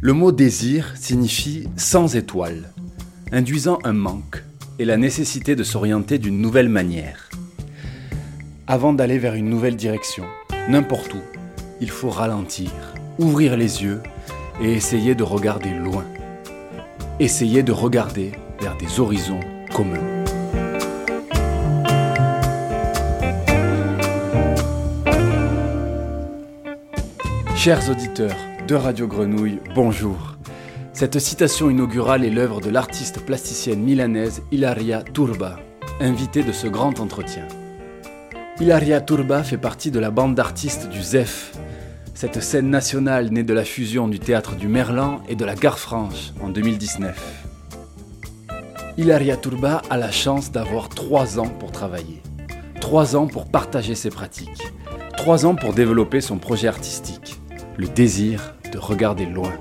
Le mot désir signifie sans étoile, induisant un manque et la nécessité de s'orienter d'une nouvelle manière. Avant d'aller vers une nouvelle direction, n'importe où, il faut ralentir, ouvrir les yeux et essayer de regarder loin. Essayer de regarder vers des horizons communs. Chers auditeurs de Radio Grenouille, bonjour. Cette citation inaugurale est l'œuvre de l'artiste plasticienne milanaise Ilaria Turba, invitée de ce grand entretien. Ilaria Turba fait partie de la bande d'artistes du ZEF, cette scène nationale née de la fusion du théâtre du Merlan et de la Gare Franche en 2019. Ilaria Turba a la chance d'avoir trois ans pour travailler, trois ans pour partager ses pratiques, trois ans pour développer son projet artistique, le désir de regarder loin.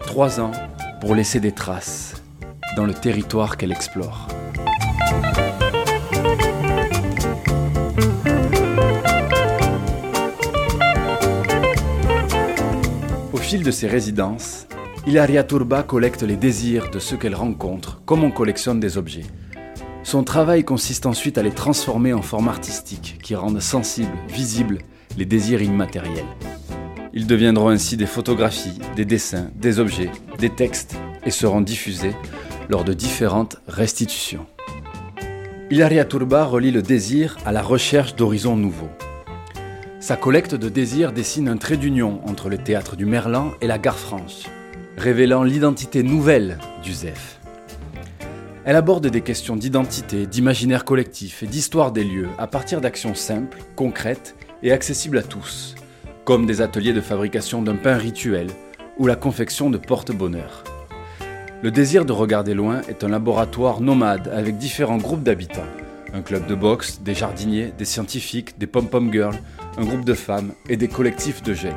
Trois ans pour laisser des traces dans le territoire qu'elle explore. fil de ses résidences, Ilaria Turba collecte les désirs de ceux qu'elle rencontre, comme on collectionne des objets. Son travail consiste ensuite à les transformer en formes artistiques qui rendent sensibles, visibles les désirs immatériels. Ils deviendront ainsi des photographies, des dessins, des objets, des textes et seront diffusés lors de différentes restitutions. Ilaria Turba relie le désir à la recherche d'horizons nouveaux. Sa collecte de désirs dessine un trait d'union entre le théâtre du Merlan et la gare franche, révélant l'identité nouvelle du ZEF. Elle aborde des questions d'identité, d'imaginaire collectif et d'histoire des lieux à partir d'actions simples, concrètes et accessibles à tous, comme des ateliers de fabrication d'un pain rituel ou la confection de porte-bonheur. Le désir de regarder loin est un laboratoire nomade avec différents groupes d'habitants. Un club de boxe, des jardiniers, des scientifiques, des pom-pom girls, un groupe de femmes et des collectifs de jeunes.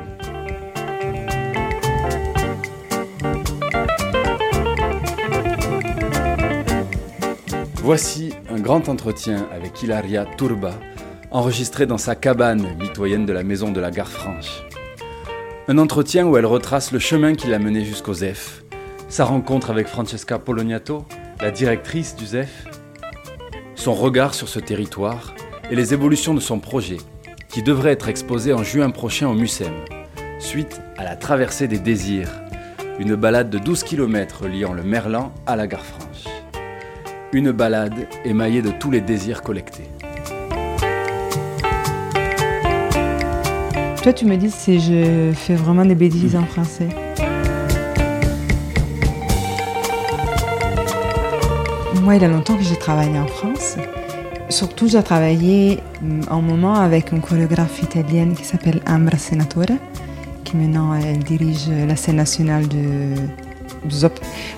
Voici un grand entretien avec Hilaria Turba, enregistré dans sa cabane mitoyenne de la maison de la gare franche. Un entretien où elle retrace le chemin qui l'a mené jusqu'au ZEF, sa rencontre avec Francesca Poloniato, la directrice du ZEF, son regard sur ce territoire et les évolutions de son projet qui devrait être exposé en juin prochain au MUSEM, suite à la traversée des désirs, une balade de 12 km liant le Merlan à la gare franche. Une balade émaillée de tous les désirs collectés. Toi, tu me dis si je fais vraiment des bêtises en français. Moi, il y a longtemps que j'ai travaillé en France. Surtout, j'ai travaillé mm, un moment avec une chorégraphe italienne qui s'appelle Ambra Senatore, qui maintenant elle dirige la scène nationale de,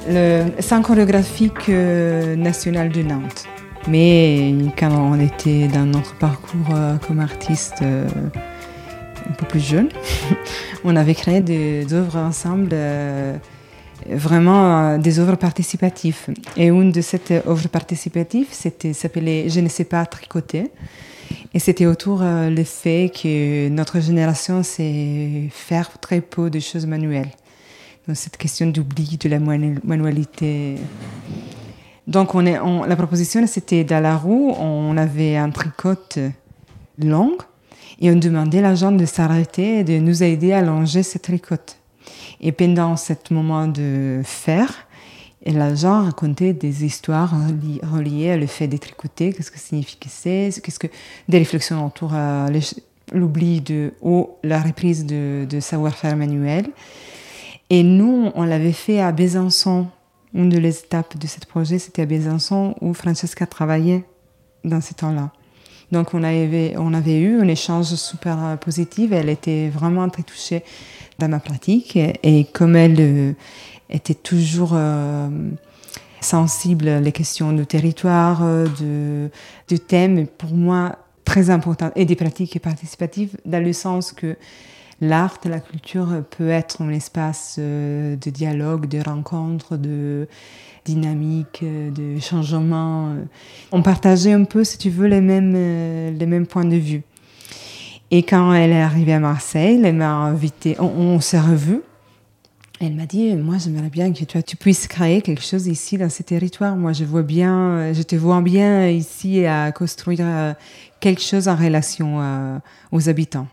le centre chorégraphique euh, national de Nantes. Mais quand on était dans notre parcours euh, comme artiste euh, un peu plus jeune, on avait créé des œuvres ensemble vraiment euh, des œuvres participatives. Et une de ces œuvres participatives s'appelait Je ne sais pas tricoter. Et c'était autour euh, le fait que notre génération sait faire très peu de choses manuelles. Donc cette question d'oubli de la manualité. Donc on est, la proposition c'était dans la roue, on avait un tricot long et on demandait à l'agent de s'arrêter et de nous aider à longer ce tricot. Et pendant ce moment de faire, l'agent racontait des histoires reliées à le fait d'être écouté, qu'est-ce que signifie que c'est, qu'est-ce que des réflexions autour à l'oubli de ou la reprise de, de savoir-faire manuel. Et nous, on l'avait fait à Besançon. Une des étapes de ce projet, c'était à Besançon où Francesca travaillait dans ce temps-là. Donc on avait, on eu un échange super positif. Elle était vraiment très touchée dans ma pratique. Et comme elle euh, était toujours euh, sensible les questions de territoire, euh, de, de thèmes, pour moi très importants, et des pratiques participatives, dans le sens que l'art et la culture peut être un espace de dialogue, de rencontre, de dynamique, de changement. On partageait un peu, si tu veux, les mêmes, les mêmes points de vue. Et quand elle est arrivée à Marseille, elle m'a invité, on, s'est revus. Elle m'a dit, moi j'aimerais bien que tu puisses créer quelque chose ici dans ce territoire. Moi je vois bien, je te vois bien ici à construire euh, quelque chose en relation euh, aux habitants.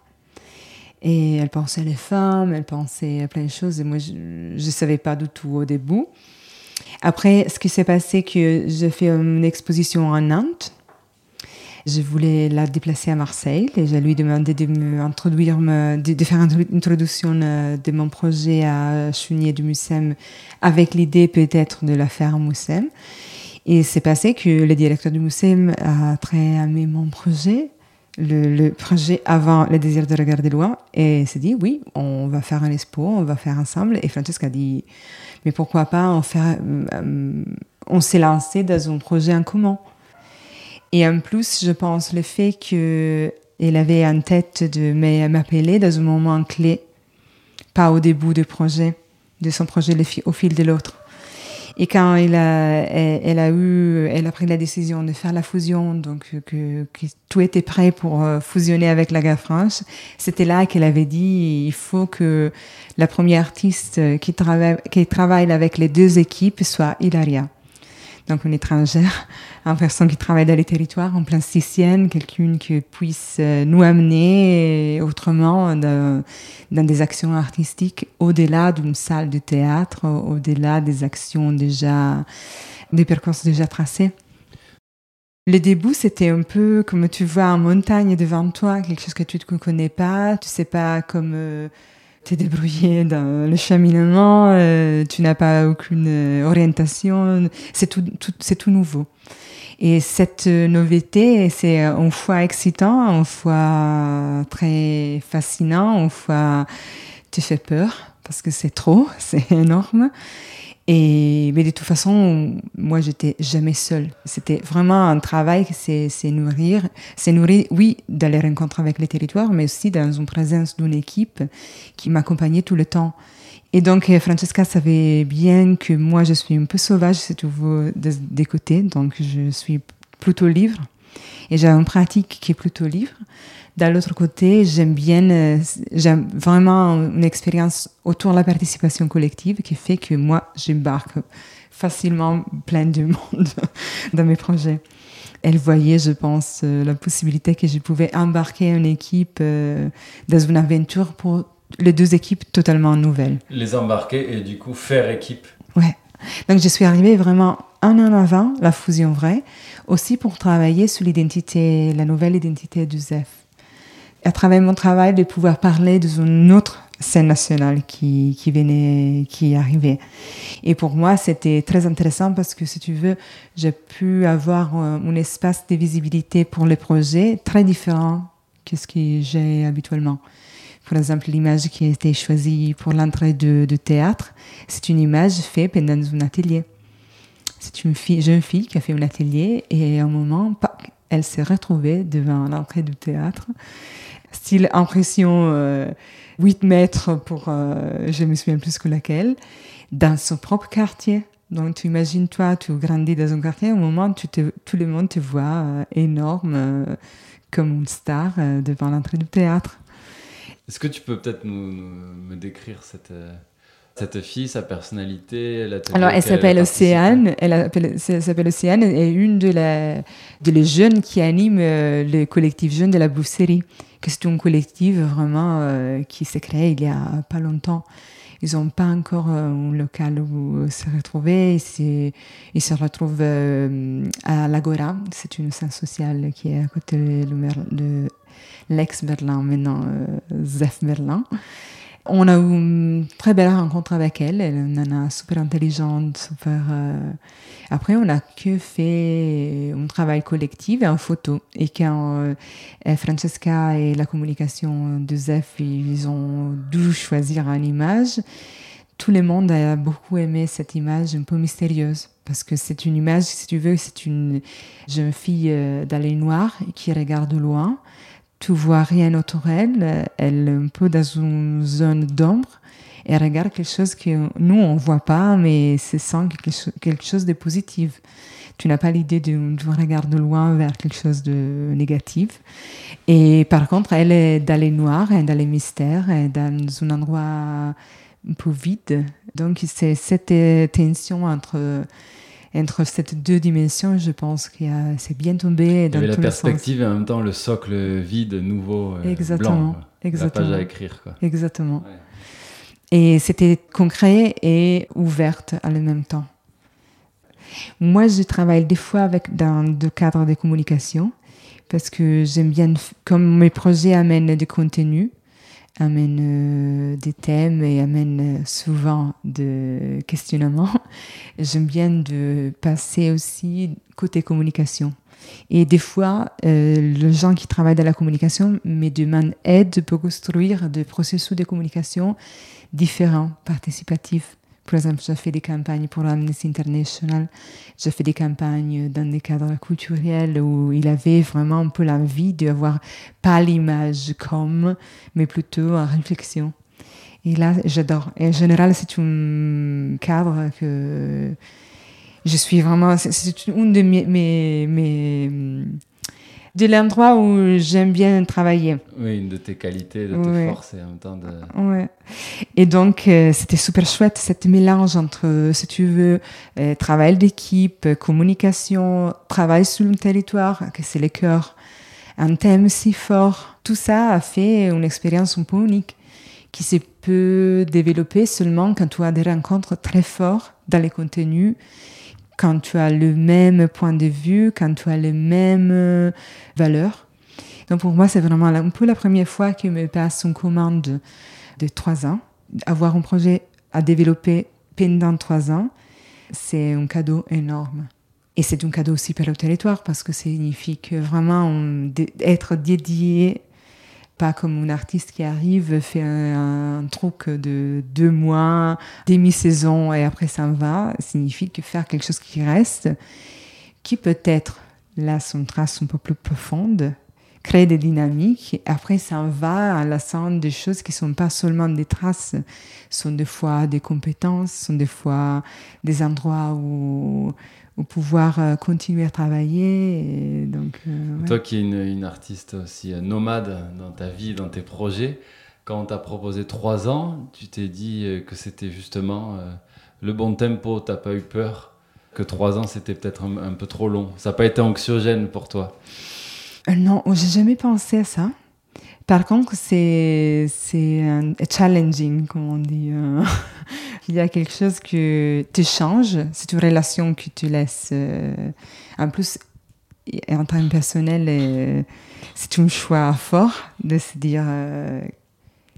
Et elle pensait les femmes, elle pensait à plein de choses et moi je ne savais pas du tout au début. Après, ce qui s'est passé, que j'ai fait une exposition en Nantes je voulais la déplacer à Marseille et je lui demandé de m'introduire, de, faire une introduction euh, de mon projet à Chunier du Mussem avec l'idée peut-être de la faire à Mussem. Et c'est passé que le directeur du Mussem a très aimé mon projet, le, projet avant le désir de regarder loin, et s'est dit oui, on va faire un expo, on va faire ensemble. Et Francesca a dit mais pourquoi pas on faire, euh, on s'est lancé dans un projet en commun. Et en plus, je pense le fait qu'elle avait en tête de m'appeler dans un moment clé, pas au début du projet, de son projet au fil de l'autre. Et quand elle a, elle, a eu, elle a pris la décision de faire la fusion, donc que, tout était prêt pour euh, fusionner avec la France, c'était là qu'elle avait dit il faut que la première artiste qui travaille, qui travaille avec les deux équipes soit Hilaria donc une étrangère, une personne qui travaille dans les territoires, en plasticienne, quelqu'une qui puisse euh, nous amener autrement dans, des actions artistiques au-delà d'une salle de théâtre, au-delà des actions déjà, des parcours déjà tracés. Le début, c'était un peu comme tu vois en montagne devant toi, quelque chose que tu ne connais pas, tu sais pas comme euh, t'es débrouillé dans le cheminement, euh, tu n'as pas aucune euh, orientation, c'est tout, nouveau. Et cette nouveauté, c'est une fois excitant, une fois très fascinant, une fois tu fais peur parce que c'est trop, c'est énorme. Et, mais de toute façon, moi, j'étais jamais seule. C'était vraiment un travail, c'est nourrir, c'est nourrir, oui, dans les avec les territoires, mais aussi dans une présence d'une équipe qui m'accompagnait tout le temps. Et donc, euh, Francesca savait bien que moi, je suis un peu sauvage, c'est tout des côtés, donc je suis plutôt livre. Et j'ai une pratique qui est plutôt livre. D'un l'autre côté, j'aime bien, euh, j'aime vraiment une expérience autour de la participation collective qui fait que moi, j'embarque facilement plein de monde dans mes projets. Elle voyait, je pense, euh, la possibilité que je pouvais embarquer une équipe euh, dans une aventure pour les deux équipes totalement nouvelles. Les embarquer et du coup faire équipe. Ouais. Donc je suis arrivée vraiment un an avant la fusion vraie, aussi pour travailler sur l'identité, la nouvelle identité du ZEF à travers mon travail, de pouvoir parler d'une autre scène nationale qui, qui venait, qui arrivait. Et pour moi, c'était très intéressant parce que, si tu veux, j'ai pu avoir un, espace de visibilité pour les projets très différent que ce que j'ai habituellement. Par exemple, l'image qui a été choisie pour l'entrée de, théâtre, c'est une image faite pendant un atelier. C'est une jeune fille qui a fait un atelier et à un moment, elle s'est retrouvée devant l'entrée du théâtre style impression 8 euh, mètres pour, euh, je me souviens plus que laquelle, dans son propre quartier. Donc tu imagines toi, tu grandis dans un quartier, au moment où tout le monde te voit euh, énorme, comme une star devant l'entrée du théâtre. Est-ce que tu peux peut-être nous, me décrire cette, cette fille, sa personnalité Alors, elle s'appelle Océane. Elle s'appelle Océane et une de, la, de les jeunes qui animent le collectif jeune de la Bousserie question collective vraiment euh, qui s'est créée il y a pas longtemps. Ils n'ont pas encore euh, un local où se retrouver. Ils, ils se retrouvent euh, à l'Agora. C'est une scène sociale qui est à côté de l'ex-Berlin, maintenant Zef Berlin. On a eu une très belle rencontre avec elle. Elle est une nana super intelligente, super. Euh, après, on a que fait un travail collectif et en photo. Et quand euh, Francesca et la communication de Zef, ils ont dû choisir une image, tout le monde a beaucoup aimé cette image un peu mystérieuse. Parce que c'est une image, si tu veux, c'est une jeune fille euh, dans les noirs qui regarde loin tu vois rien autour d'elle, elle est un peu dans une zone d'ombre et elle regarde quelque chose que nous, on ne voit pas, mais c'est sent quelque chose de positif. Tu n'as pas l'idée de, de regarder de loin vers quelque chose de négatif. Et par contre, elle est dans les noirs, est dans les mystères, dans un endroit un peu vide. Donc, c'est cette tension entre entre ces deux dimensions, je pense que c'est bien tombé. Dans Il y avait la perspective et en même temps le socle vide, nouveau, euh, exactement, blanc. Exactement. La page à écrire. Quoi. Exactement. Et c'était concret et ouverte à le même temps. Moi, je travaille des fois avec, dans le cadre de communication parce que j'aime bien, comme mes projets amènent des contenus, amène euh, des thèmes et amène souvent de questionnements. J'aime bien de passer aussi côté communication. Et des fois, euh, les gens qui travaillent dans la communication me demandent aide pour construire des processus de communication différents, participatifs. Par exemple, j'ai fait des campagnes pour Amnesty International, j'ai fait des campagnes dans des cadres culturels où il avait vraiment un peu l'envie d'avoir pas l'image comme, mais plutôt en réflexion. Et là, j'adore. En général, c'est un cadre que je suis vraiment. C'est une de mes, mes de l'endroit où j'aime bien travailler. Oui, une de tes qualités, de tes forces et en même temps de... Ouais. Et donc, euh, c'était super chouette, cet mélange entre, si tu veux, euh, travail d'équipe, communication, travail sur le territoire, que c'est le cœur, un thème si fort. Tout ça a fait une expérience un peu unique qui se peut développer seulement quand tu as des rencontres très fortes dans les contenus quand tu as le même point de vue, quand tu as les mêmes euh, valeurs. Donc pour moi, c'est vraiment un peu la première fois qu'il me passe une commande de trois ans. Avoir un projet à développer pendant trois ans, c'est un cadeau énorme. Et c'est un cadeau aussi pour le territoire parce que ça signifie que vraiment être dédié pas comme un artiste qui arrive, fait un, truc de deux mois, demi-saison et après ça va, signifie que faire quelque chose qui reste, qui peut-être là son trace un peu plus profonde, créer des dynamiques, après ça va à la somme des choses qui sont pas seulement des traces, sont des fois des compétences, sont des fois des endroits où ou pouvoir euh, continuer à travailler. donc, euh, Toi qui es une, artiste aussi euh, nomade dans ta vie, dans tes projets, quand on t'a proposé trois ans, tu t'es dit que c'était justement le bon tempo, t'as pas eu peur que trois ans c'était peut-être un, peu trop long. Ça n'a pas été anxiogène pour toi? Non, j'ai jamais pensé à ça. Par contre, c'est challenging, comme on dit. Euh. Il y a quelque chose que tu changes, c'est une relation que tu laisses. Euh. En plus, en tant personnel, euh, c'est un choix fort de se dire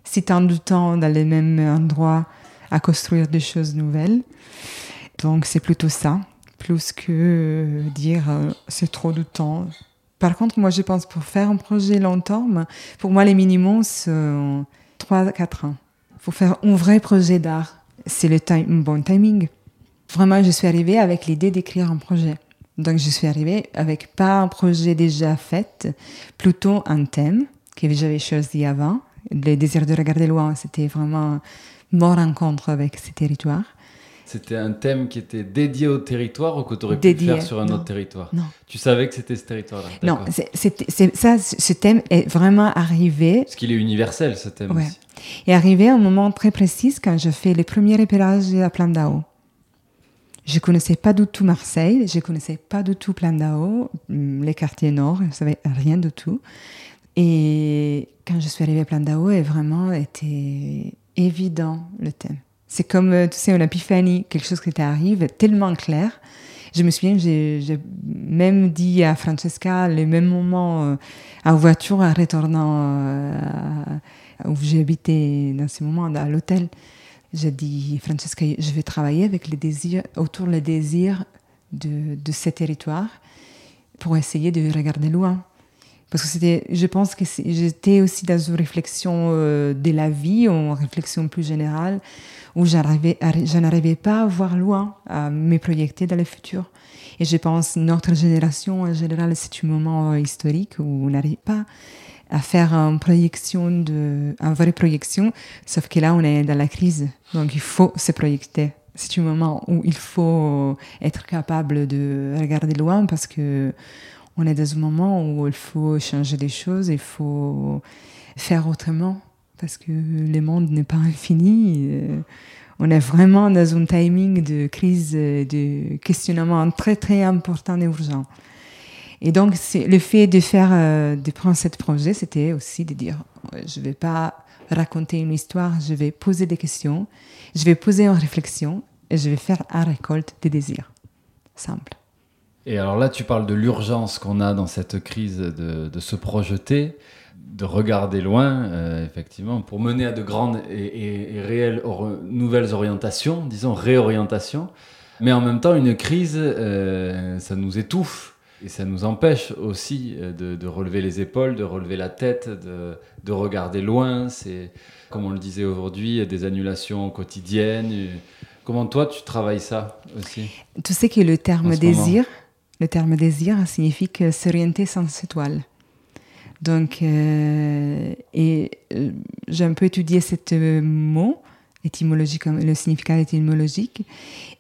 si tu as du temps dans les mêmes endroits à construire des choses nouvelles. Donc, c'est plutôt ça, plus que dire c'est trop de temps, par contre, moi, je pense pour faire un projet long terme, pour moi, les minimums sont 3-4 ans. Pour faire un vrai projet d'art, c'est le bon timing. Vraiment, je suis arrivée avec l'idée d'écrire un projet. Donc, je suis arrivée avec pas un projet déjà fait, plutôt un thème que j'avais choisi avant. Le désir de regarder loin, c'était vraiment mon rencontre avec ces territoires. C'était un thème qui était dédié au territoire ou que tu aurais pu le faire sur un autre territoire? Non. Tu savais que c'était ce territoire-là Non, ça, ce thème est vraiment arrivé. Parce qu'il est universel, ce thème ouais. aussi. est arrivé à un moment très précis quand je fais les premiers repérages à Plan d'Ao. Je connaissais pas du tout Marseille, je connaissais pas du tout Plan d'Ao, hum, les quartiers nord, je savais rien du tout. Et quand je suis arrivée à Plan d'Ao, il vraiment été évident le thème. C'est comme, euh, tu sais, une épiphanie, quelque chose qui t'arrive tellement clair. Je me souviens, j'ai même dit à Francesca, le même moment, euh, en voiture, en retournant euh, où habité dans ce moment, à l'hôtel, j'ai dit, Francesca, je vais travailler avec les désirs, autour des désirs de, de ce territoire pour essayer de regarder loin. Parce que je pense que j'étais aussi dans une réflexion de la vie, une réflexion plus générale, où je n'arrivais pas à voir loin, à me projeter dans le futur. Et je pense notre génération en général, c'est un moment historique où on n'arrive pas à faire une projection de, une vraie projection, sauf que là, on est dans la crise. Donc, il faut se projeter. C'est un moment où il faut être capable de regarder loin parce que on est dans un moment où il faut changer des choses, il faut faire autrement parce que le monde n'est pas infini. Euh, on est vraiment dans un timing de crise, de questionnement très très important et urgent. Et donc, le fait de faire, euh, de prendre ce projet, c'était aussi de dire, je ne vais pas raconter une histoire, je vais poser des questions, je vais poser une réflexion et je vais faire une récolte des désirs. Simple. Et alors là, tu parles de l'urgence qu'on a dans cette crise de se projeter de regarder loin, euh, effectivement, pour mener à de grandes et, réelles nouvelles orientations, disons réorientations. Mais en même temps, une crise, euh, ça nous étouffe et ça nous empêche aussi euh, de, relever les épaules, de relever la tête, de, regarder loin. C'est, comme on le disait aujourd'hui, des annulations quotidiennes. Comment toi, tu travailles ça aussi? Tu sais que le terme désir, le terme désir signifie s'orienter sans étoile. Donc, euh, euh, j'ai un peu étudié ce mot étymologique, le significat étymologique,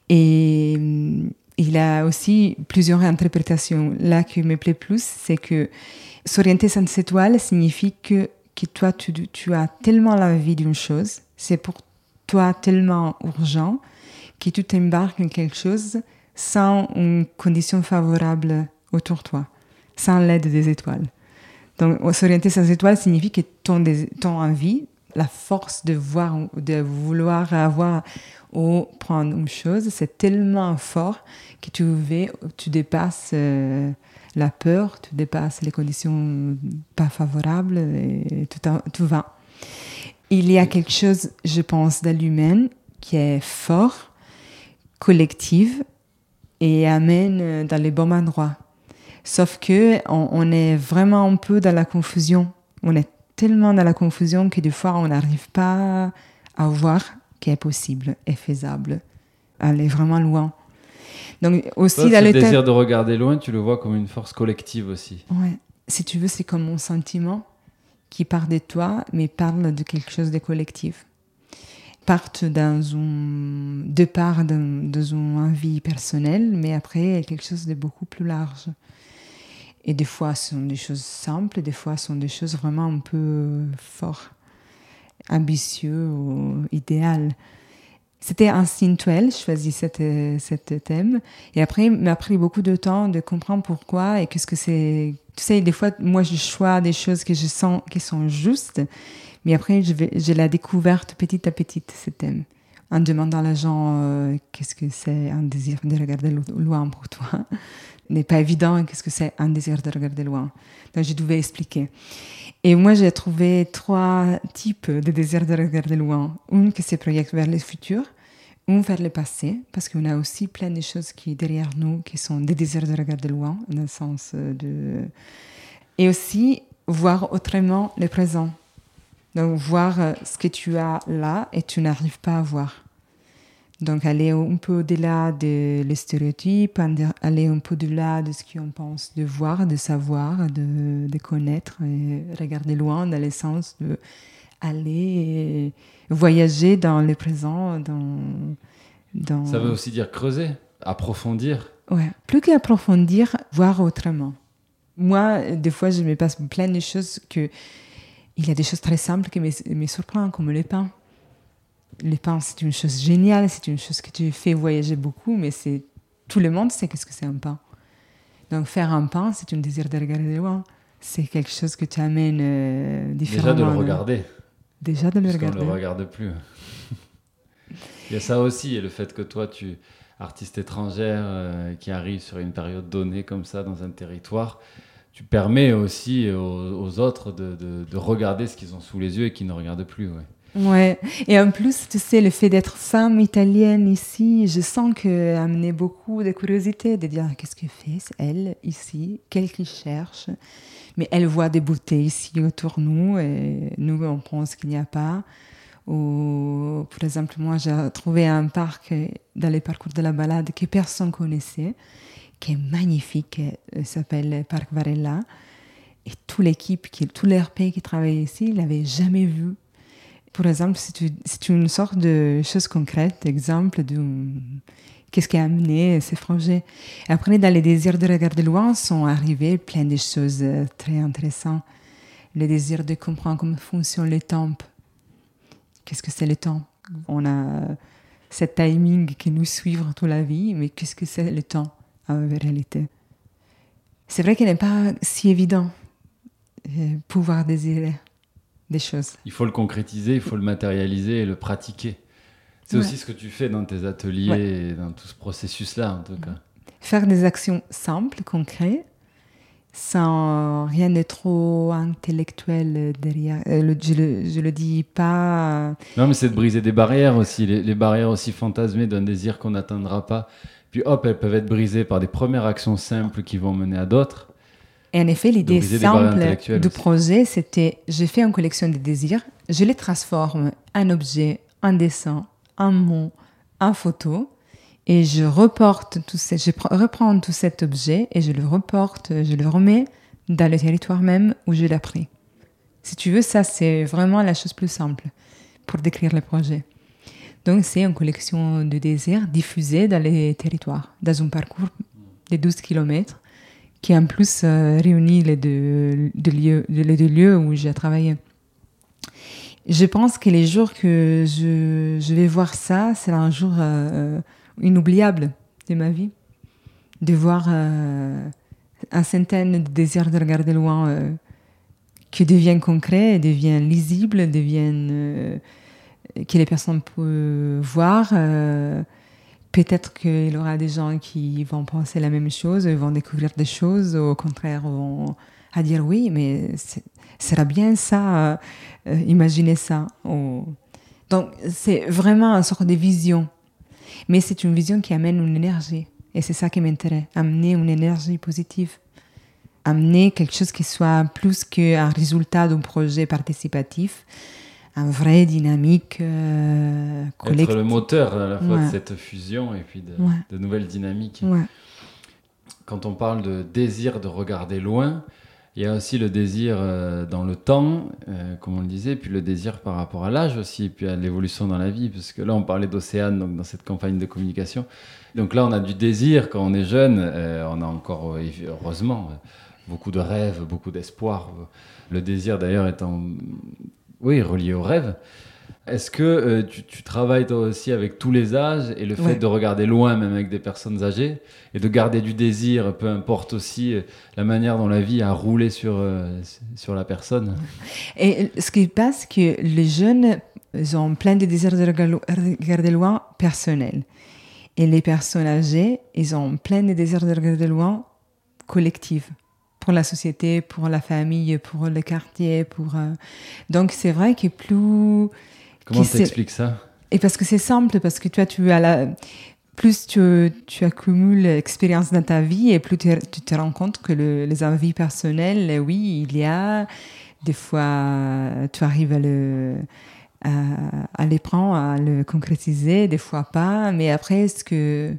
et euh, il a aussi plusieurs interprétations. Là, qui me plaît plus, c'est que s'orienter sans étoile signifie que, toi, tu, tu as tellement la vie d'une chose, c'est pour toi tellement urgent que tu t'embarques en quelque chose sans une condition favorable autour de toi, sans l'aide des étoiles. Donc, s'orienter sans étoiles signifie que ton, ton envie, la force de voir, de vouloir avoir ou prendre une chose, c'est tellement fort que tu, tu dépasses euh, la peur, tu dépasses les conditions pas favorables et tout, tout va. Il y a quelque chose, je pense, de l'humain qui est fort, collectif et amène dans les bons endroits. Sauf que on, est vraiment un peu dans la confusion. On est tellement dans la confusion que des fois on n'arrive pas à voir qui est possible et faisable. Aller vraiment loin. Donc aussi dans le désir de regarder loin, tu le vois comme une force collective aussi. Ouais. Si tu veux, c'est comme mon sentiment qui part de toi, mais parle de quelque chose de collectif. Parte dans un, de part dans, dans une envie personnelle, mais après quelque chose de beaucoup plus large. Et des fois, ce sont des choses simples, des fois, ce sont des choses vraiment un peu fortes, ambitieuses ou idéales. C'était instinctuel, je choisis cette, thème. Et après, il m'a pris beaucoup de temps de comprendre pourquoi et qu'est-ce que c'est. Tu sais, des fois, moi, je choisis des choses que je sens qui sont justes, mais après, j'ai la découverte petit à petit, ce thème, en demandant à gens euh, qu'est-ce que c'est un désir de regarder loin pour toi n'est pas évident qu'est-ce que c'est un désir de regarder loin. Donc je devais expliquer. Et moi, j'ai trouvé trois types de désirs de regarder loin. Une qui se projette vers le futur, une vers le passé, parce qu'on a aussi plein de choses qui derrière nous qui sont des désirs de regarder loin, dans le sens de... Et aussi voir autrement le présent. Donc voir euh, ce que tu as là et tu n'arrives pas à voir. Donc aller un peu au-delà des stéréotypes, aller un peu au-delà de ce qu'on pense de voir, de savoir, de, de, connaître, et regarder loin dans le sens de aller voyager dans le présent, dans, dans... Ça veut aussi dire creuser, approfondir. Ouais, plus qu'approfondir, voir autrement. Moi, des fois, je me passe plein de choses que... Il y a des choses très simples qui me, me surprennent, comme les pains les pains, c'est une chose géniale, c'est une chose que tu fais voyager beaucoup, mais c'est tout le monde sait qu'est-ce que c'est un pain. Donc faire un pain, c'est un désir de regarder loin. C'est quelque chose que tu amènes euh, différemment. Déjà de le regarder. Déjà de le regarder. Parce ne le regarde plus. Il y a ça aussi, et le fait que toi, tu artiste étrangère euh, qui arrive sur une période donnée comme ça dans un territoire, tu permets aussi aux, autres de, de, regarder ce qu'ils ont sous les yeux et qui ne regardent plus. Ouais. Ouais, et en plus, tu sais, le fait d'être femme italienne ici, je sens que amené beaucoup de curiosité, de dire qu'est-ce que fait elle ici, qu'elle qui cherche? Mais elle voit des beautés ici autour de nous et nous, on pense qu'il n'y a pas. Ou, par exemple, moi, j'ai trouvé un parc dans les parcours de la balade que personne connaissait, qui est magnifique, il s'appelle Parc Varela. Et toute l'équipe, tout l'RP qui travaillait ici, il n'avait jamais vu. Par exemple, c'est une sorte de chose concrète, exemple de qu'est-ce qui a amené ces projets? Après, dans les désirs de regarder loin, sont arrivés plein de choses euh, très intéressantes. Le désir de comprendre comment fonctionne le temps. Qu'est-ce que c'est le temps On a ce timing qui nous suit toute la vie, mais qu'est-ce que c'est le temps en réalité? C'est vrai qu'il n'est pas si évident de euh, pouvoir désirer des choses. Il faut le concrétiser, il faut le matérialiser et le pratiquer. C'est aussi ce que tu fais dans tes ateliers et dans tout ce processus-là, en tout cas. Faire des actions simples, concrètes, sans rien de trop intellectuel derrière. Euh, je, le, je le dis pas. Non, mais c'est de briser des barrières aussi, les, barrières aussi fantasmées d'un désir qu'on n'atteindra pas. Puis hop, elles peuvent être brisées par des premières actions simples qui vont mener à d'autres. Et en effet, l'idée simple du projet, c'était je fais une collection de désirs, je les transforme en objet, en dessin, en mot, en photo, et je reporte tout ce, je reprends tout cet objet et je le reporte, je le remets dans le territoire même où je l'ai pris. Si tu veux, ça c'est vraiment la chose plus simple pour décrire le projet. Donc c'est une collection de désirs diffusée dans les territoires, dans un parcours de 12 km qui en plus euh, réunit les deux, lieux, les deux lieux où j'ai travaillé. Je pense que les jours que je, vais voir ça, c'est un jour euh, inoubliable de ma vie. De voir euh, un centaine de désirs de regarder loin euh, qui deviennent concrets, deviennent lisibles, deviennent euh, que les personnes peuvent voir. Peut-être qu'il y aura des gens qui vont penser la même chose, vont découvrir des choses, au contraire vont à dire oui, mais sera bien ça, imaginez ça. Donc c'est vraiment une sorte de vision mais c'est une vision qui amène une énergie. Et c'est ça qui m'intéresse, amener une énergie positive. Amener quelque chose qui soit plus qu'un résultat d'un projet participatif, un vrai dynamique euh, Être le moteur à la fois de cette fusion et puis de, de nouvelles dynamiques. Quand on parle de désir de regarder loin, il y a aussi le désir euh, dans le temps, euh, comme on le disait, puis le désir par rapport à l'âge aussi, puis à l'évolution dans la vie, parce que là on parlait d'Océane donc dans cette campagne de communication. Donc là on a du désir quand on est jeune, euh, on a encore heureusement beaucoup de rêves, beaucoup d'espoir. Le désir d'ailleurs étant, oui, relié au rêve. Est-ce que euh, tu, travailles toi aussi avec tous les âges et le fait de regarder loin, même avec des personnes âgées, et de garder du désir, peu importe aussi euh, la manière dont la vie a roulé sur, euh, sur la personne? Et ce qui passe, que les jeunes ils ont plein de désirs de regarder loin personnels. Et les personnes âgées, ils ont plein de désirs de regarder loin collectifs pour la société, pour la famille, pour le quartier, pour donc c'est vrai que plus Comment t'expliques ça? Et parce que c'est simple, parce que toi, tu as la... plus tu, tu accumules l'expérience dans ta vie et plus tu, te rends compte que les envies personnelles, oui, il y a des fois, tu arrives à le à, les prendre, à le concrétiser, des fois pas, mais après, ce que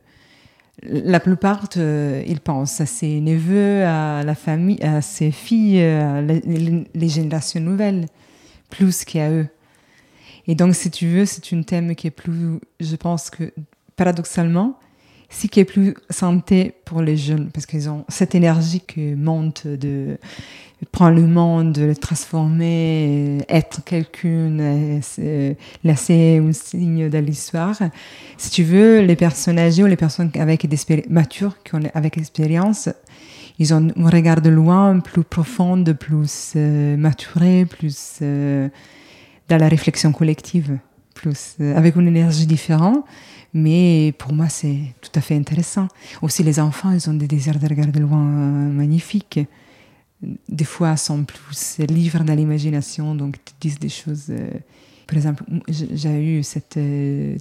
la plupart, ils pensent à ses neveux, à la famille, à ses filles, à les, les générations nouvelles, plus qu'à eux. Et donc, si tu veux, c'est une thème qui est plus, je pense que paradoxalement, si qui est plus santé pour les jeunes, parce qu'ils ont cette énergie qui monte de prendre le monde, de le transformer, être quelqu'un, laisser un signe de l'histoire. Si tu veux, les personnes âgées ou les personnes avec des matures, qui ont, avec expérience, ils ont un regard de loin plus profond, plus euh, maturé, plus euh, dans la réflexion collective, plus, euh, avec une énergie différente. Mais pour moi, c'est tout à fait intéressant. Aussi, les enfants, ils ont des désirs de regarder loin euh, magnifiques. Des fois, ils sont plus libres dans l'imagination, donc ils disent des choses. Euh, par exemple, j'ai eu cette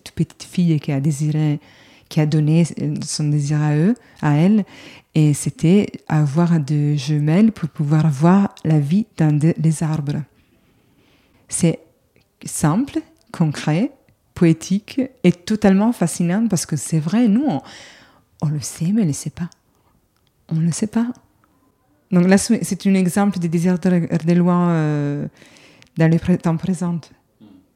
toute petite fille qui a désiré, qui a donné son désir à eux, à elle, et c'était avoir des jumelles pour pouvoir voir la vie dans les arbres. C'est simple, concret, poétique et totalement fascinant parce que c'est vrai, nous, on, le sait, mais on ne le sait pas. On ne le sait pas. Donc là, c'est un exemple de désir de, loin euh, dans le temps présent.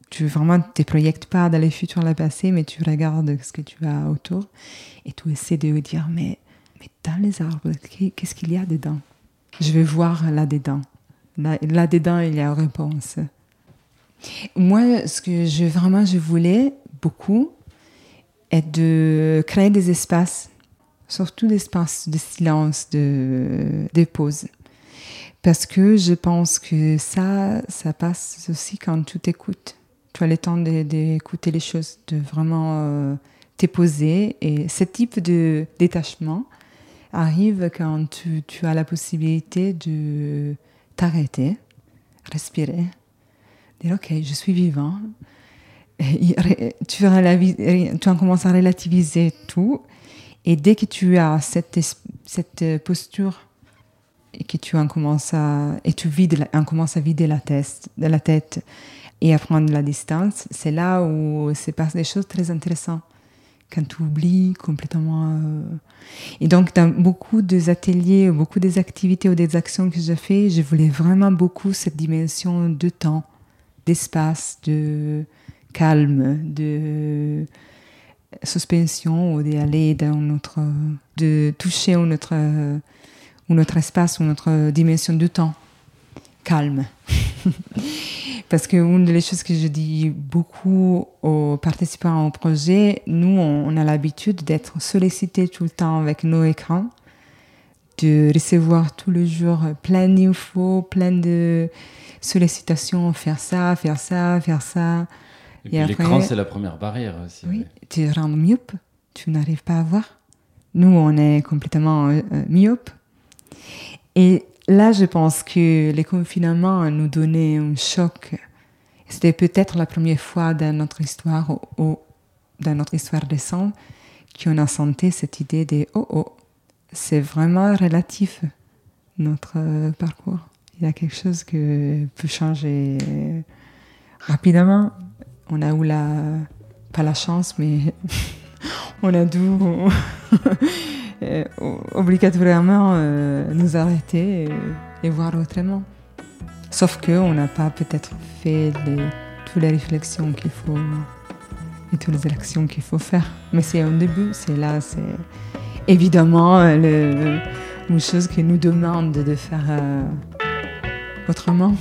Tu vraiment te projectes pas dans le futur, le passé, mais tu regardes ce que tu as autour et tu essaies de dire mais, mais dans les arbres, qu'est-ce qu'il y a dedans? Je vais voir là-dedans. Là-dedans, il y a une réponse. Moi, ce que je, vraiment je voulais beaucoup est de créer des espaces surtout d'espace de silence, de, de pause. Parce que je pense que ça, ça passe aussi quand tu t'écoutes. Tu as le temps d'écouter les choses, de vraiment euh, te poser. Et ce type de détachement arrive quand tu, tu as la possibilité de t'arrêter, respirer, dire ok, je suis vivant. Et tu, tu commences à relativiser tout et dès que tu as cette, cette posture et que tu en commences à, et tu vides, on commence à vider la tête, de la tête et à prendre la distance, c'est là où se passent des choses très intéressantes. Quand tu oublies complètement. Euh. Et donc, dans beaucoup des ateliers, beaucoup des activités ou des actions que j'ai fait, je voulais vraiment beaucoup cette dimension de temps, d'espace, de calme, de suspension ou d'aller dans notre, de toucher notre, notre espace ou notre dimension de temps calme. Parce que une des choses que je dis beaucoup aux participants au projet, nous, on, a l'habitude d'être sollicités tout le temps avec nos écrans, de recevoir tous les jours plein d'infos, plein de sollicitations, faire ça, faire ça, faire ça. Et, l'écran, c'est la première barrière aussi. Oui, tu rends myope, tu n'arrives pas à voir. Nous, on est complètement euh, euh, myope. Et là, je pense que les confinements nous donnaient un choc. C'était peut-être la première fois dans notre histoire, ou, dans notre histoire récente, qu'on a senti cette idée de oh oh, c'est vraiment relatif notre euh, parcours. Il y a quelque chose qui peut changer rapidement on a eu la, pas la chance, mais on a dû euh, obligatoirement euh, nous arrêter et, voir autrement. Sauf qu'on n'a pas peut-être fait toutes les réflexions qu'il faut et toutes les actions qu'il faut faire. Mais c'est un début, c'est là, c'est évidemment le, une chose qui nous demande de faire euh, autrement.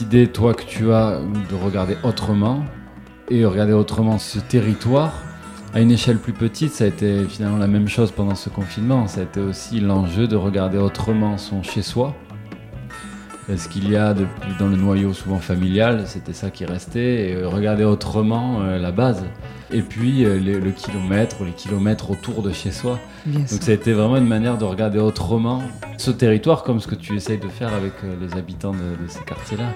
Idée, toi, que tu as de regarder autrement et regarder autrement ce territoire. À une échelle plus petite, ça a été finalement la même chose pendant ce confinement. Ça a été aussi l'enjeu de regarder autrement son chez-soi. Est-ce qu'il y a dans le noyau souvent familial, c'était ça qui restait, et regarder autrement euh, la base et puis euh, le kilomètre les kilomètres autour de chez soi. Donc ça a été vraiment une manière de regarder autrement ce territoire comme ce que tu essayes de faire avec euh, les habitants de, ces quartiers-là.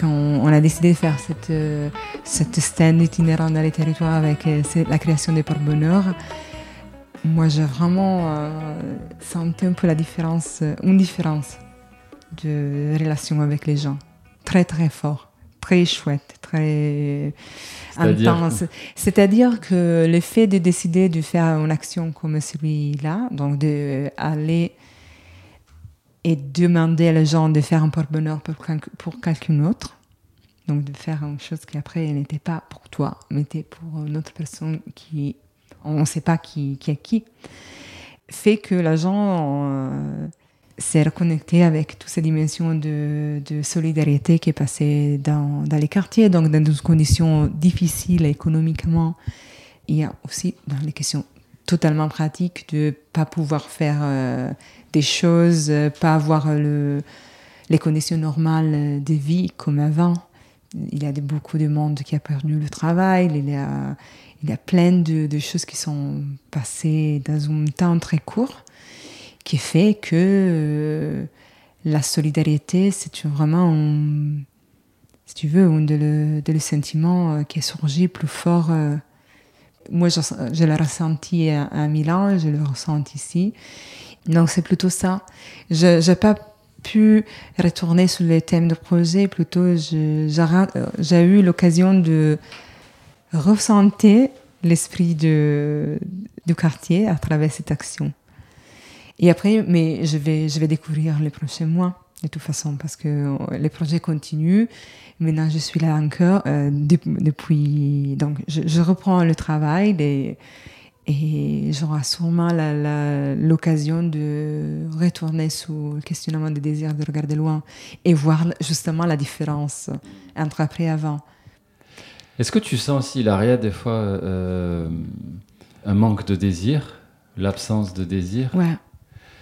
Quand on a décidé de faire cette, euh, cette stand itinérant dans les territoires avec la création des porte-bonheur, moi j'ai vraiment senti un peu la différence, une différence de relation avec les gens. Très très fort, très chouette, très intense. C'est-à-dire que le fait de décider de faire une action comme celui-là, donc d'aller et demander à les gens de faire un porte-bonheur pour, pour quelqu'un autre, donc de faire une chose qui après n'était pas pour toi, mais était pour une autre personne qui, on ne sait pas qui, qui est qui, fait que les gens... S'est reconnecté avec toutes ces dimensions de, solidarité qui est passée dans, les quartiers, donc dans des conditions difficiles économiquement. Il y a aussi dans les questions totalement pratique de pas pouvoir faire euh, des choses, pas avoir le, les conditions normales de vie comme avant. Il y a beaucoup de monde qui a perdu le travail, il y a, il y a plein de choses qui sont passées dans un temps très court qui fait que euh, la solidarité, c'est vraiment, si tu veux, un de le, sentiments euh, qui est surgi plus fort. Euh. moi, je, je l'ai ressenti à, Milan, je le ressens ici. Donc, c'est plutôt ça. Je n'ai pas pu retourner sur les thèmes de projet, plutôt j'ai eu l'occasion de ressentir l'esprit du quartier à travers cette action. Et après, mais je vais, je vais découvrir les prochains mois, de toute façon, parce que euh, les projets continuent. Maintenant, je suis là encore euh, depuis. Donc, je, reprends le travail et, et j'aurai sûrement l'occasion de retourner sur le questionnement des désirs de regarder loin et voir justement la différence entre après et avant. Est-ce que tu sens aussi, Laria, des fois, euh, un manque de désir, l'absence de désir? Ouais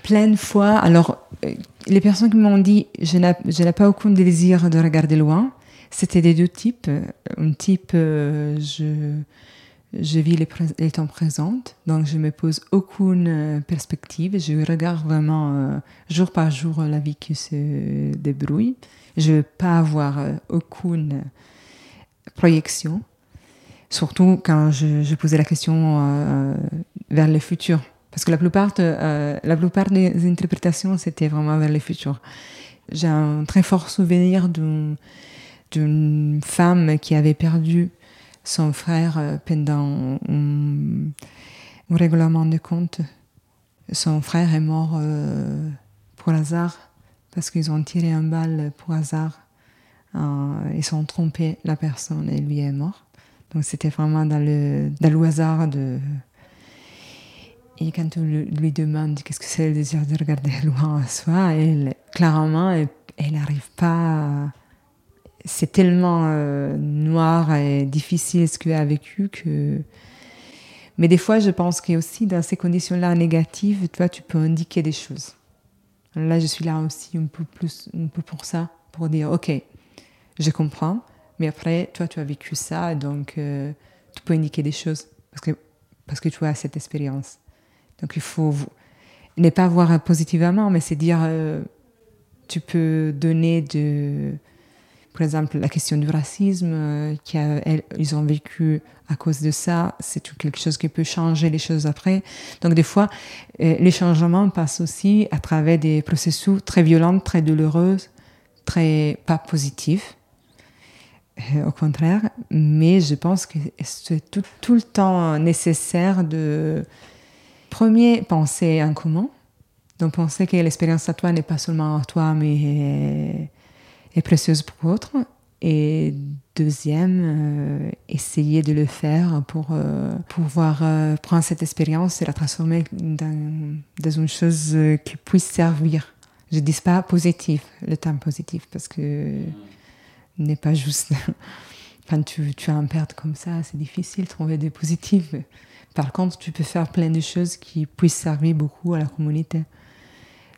plein de fois. Alors, euh, les personnes qui m'ont dit je n'ai pas aucun désir de regarder loin, c'était des deux types. Un type, euh, je, vis les, temps présents, donc je me pose aucune euh, perspective. Je regarde vraiment jour par jour la vie qui se débrouille. Je ne veux pas avoir aucune projection, surtout quand je posais la question vers le futur parce que la plupart, euh, la plupart des interprétations, c'était vraiment vers le futur. J'ai un très fort souvenir d'une femme qui avait perdu son frère euh, pendant un, règlement de compte. Son frère est mort euh, pour hasard, parce qu'ils ont tiré un balle pour hasard. ils ont trompé la personne et lui est mort. Donc c'était vraiment dans le hasard de, et quand on lui demande qu'est-ce que c'est le désir de regarder loin à soi, clairement, elle n'arrive pas. C'est tellement euh, noir et difficile ce qu'elle a vécu que. Mais des fois, je pense que aussi dans ces conditions-là négatives, toi, tu peux indiquer des choses. Là, je suis là aussi un peu plus, un peu pour ça, pour dire, ok, je comprends, mais après, toi, tu as vécu ça, donc euh, tu peux indiquer des choses parce que parce que tu as cette expérience. Donc il faut ne pas voir positivement, mais c'est dire, euh, tu peux donner de, par exemple, la question du racisme euh, qu'ils ont vécu à cause de ça, c'est quelque chose qui peut changer les choses après. Donc des fois, euh, les changements passent aussi à travers des processus très violents, très douloureux, très pas positifs. au contraire, mais je pense que c'est tout, le temps nécessaire de, Premier, penser en commun. Donc, penser que l'expérience à toi n'est pas seulement à toi, mais est, précieuse pour d'autres. Et deuxième, euh, essayer de le faire pour euh, pouvoir euh, prendre cette expérience et la transformer dans, dans, une chose qui puisse servir. Je ne dis pas positif, le terme positif, parce que n'est pas juste. Quand tu, tu as un perte comme ça, c'est difficile de trouver des positifs. Par contre, tu peux faire plein de choses qui puissent servir beaucoup à la communauté.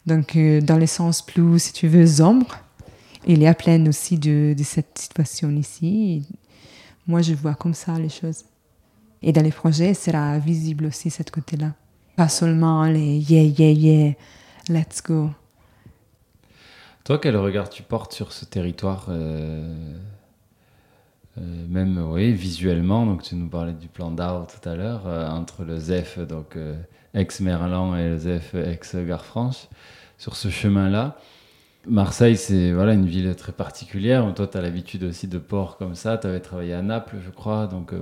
Donc, euh, dans le sens plus, si tu veux, sombre, il y a plein aussi de, cette situation ici. moi, je vois comme ça les choses. Et dans les projets, sera visible aussi cette côté-là. Pas seulement les yeah, yeah, yeah, let's go. Toi, quel regard tu portes sur ce territoire euh, euh, même oui, visuellement, donc tu nous parlais du plan d'art tout à l'heure, euh, entre le ZEF, donc euh, ex-Merlan et le ZEF ex-Gare Franche, sur ce chemin-là. Marseille, c'est voilà, une ville très particulière. Toi, tu as l'habitude aussi de ports comme ça. Tu avais travaillé à Naples, je crois, donc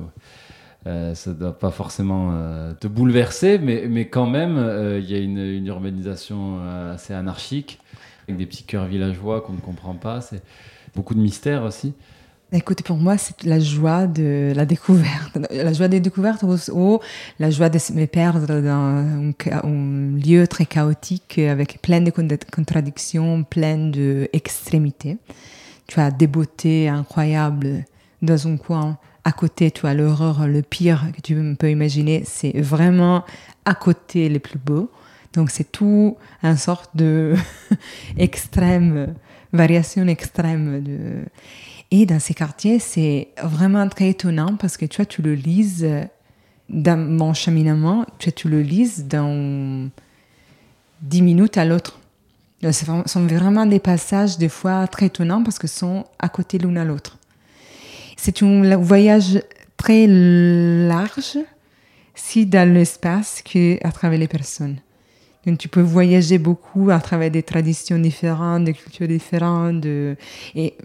ça ne doit pas forcément te bouleverser, mais, mais quand même, il y a une, une, urbanisation assez anarchique, avec des petits cœurs villageois qu'on ne comprend pas. C'est beaucoup de mystères aussi. Écoute, pour moi, c'est la joie de la découverte. La joie des découvertes ou, la joie de me perdre dans un, lieu très chaotique avec plein de contradictions, plein d'extrémités. Tu as des beautés incroyables dans un coin à côté, tu as l'horreur, le pire que tu peux imaginer, c'est vraiment à côté les plus beaux. Donc c'est tout une sorte de variation extrême. De... Et dans ces quartiers, c'est vraiment très étonnant parce que tu vois, tu le lises dans mon cheminement, tu, vois, tu le lises dans 10 minutes à l'autre. Ce sont vraiment des passages des fois très étonnants parce que sont à côté l'un à l'autre. C'est un voyage très large, si dans l'espace qu'à travers les personnes. Donc, tu peux voyager beaucoup à travers des traditions différentes, des cultures différentes, et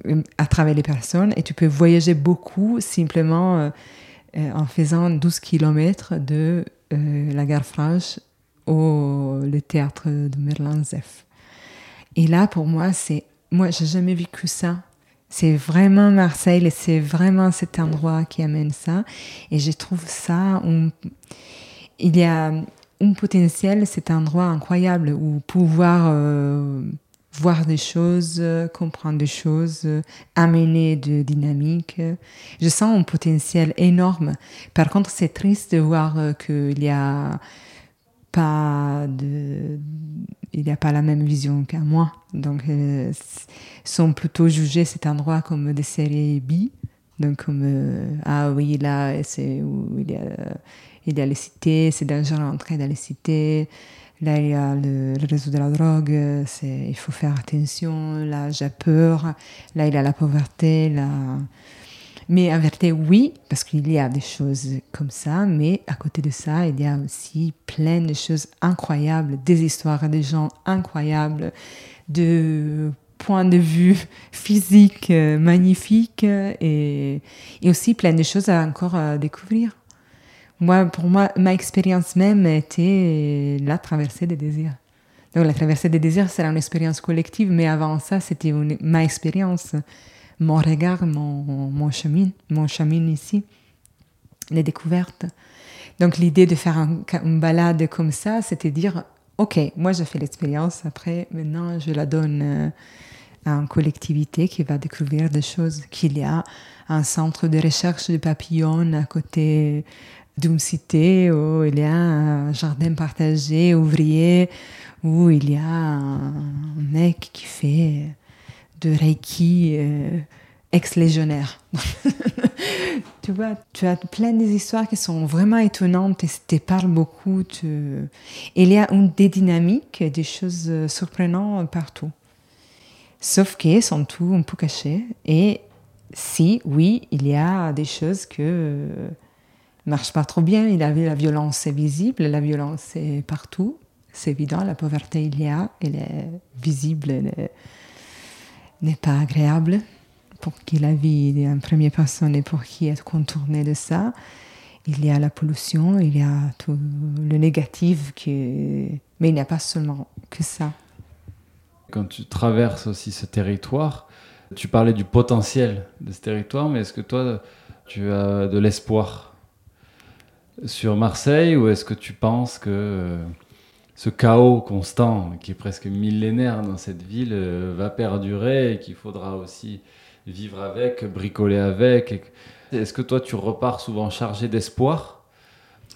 euh, à travers les personnes. Et tu peux voyager beaucoup simplement euh, euh, en faisant 12 km de la gare franche au le théâtre de Merlin-Zef. Et là, pour moi, c'est. Moi, j'ai jamais vécu ça. C'est vraiment Marseille et c'est vraiment cet endroit qui amène ça. Et je trouve ça. il y a un potentiel, cet endroit incroyable où pouvoir euh, voir des choses, comprendre des choses, amener de dynamique. Je sens un potentiel énorme. Par contre, c'est triste de voir qu'il y a pas de, il n'y a pas la même vision qu'à moi. Donc, euh, sont plutôt jugés cet endroit comme des séries B. Donc, comme, euh, ah oui, là, c'est où il y a, y a les cités, c'est dangereux d'entrer dans les cités. Là, il y a le, réseau de la drogue, il faut faire attention. Là, j'ai peur. Là, il y a la pauvreté. Là, mais en vérité, oui, parce qu'il y a des choses comme ça, mais à côté de ça, il y a aussi plein de choses incroyables, des histoires des gens incroyables, de points de vue physiques euh, magnifiques et, et aussi plein de choses encore à découvrir. Moi, pour moi, ma expérience même était la traversée des désirs. Donc la traversée des désirs, c'est une expérience collective, mais avant ça, c'était ma expérience mon regard, mon, chemin, mon chemin ici, les découvertes. Donc l'idée de faire un, une balade comme ça, c'était dire, ok, moi j'ai fait l'expérience, après maintenant je la donne euh, à une collectivité qui va découvrir des choses, qu'il y a un centre de recherche de papillons à côté d'une cité où il y a un jardin partagé, ouvrier, où il y a un mec qui fait de Reiki euh, ex-légionnaire. tu vois, tu as plein d'histoires qui sont vraiment étonnantes et te parlent beaucoup. il y a une, des dynamiques, des choses surprenantes partout. Sauf qu'elles sont tout un peu cachées. Et si, oui, il y a des choses que ne marchent pas trop bien. Il avait la violence est visible, la violence est partout. C'est évident, la pauvreté il y a, elle est visible, elle n'est pas agréable pour qui la vie en première personne et pour qui est contourné de ça. Il y a la pollution, il y a tout le négatif, qui... mais il n'y a pas seulement que ça. Quand tu traverses aussi ce territoire, tu parlais du potentiel de ce territoire, mais est-ce que toi, tu as de l'espoir? Sur Marseille ou est-ce que tu penses que euh, ce chaos constant qui est presque millénaire dans cette ville euh, va perdurer et qu'il faudra aussi vivre avec, bricoler avec? Est-ce que toi, tu repars souvent chargé d'espoir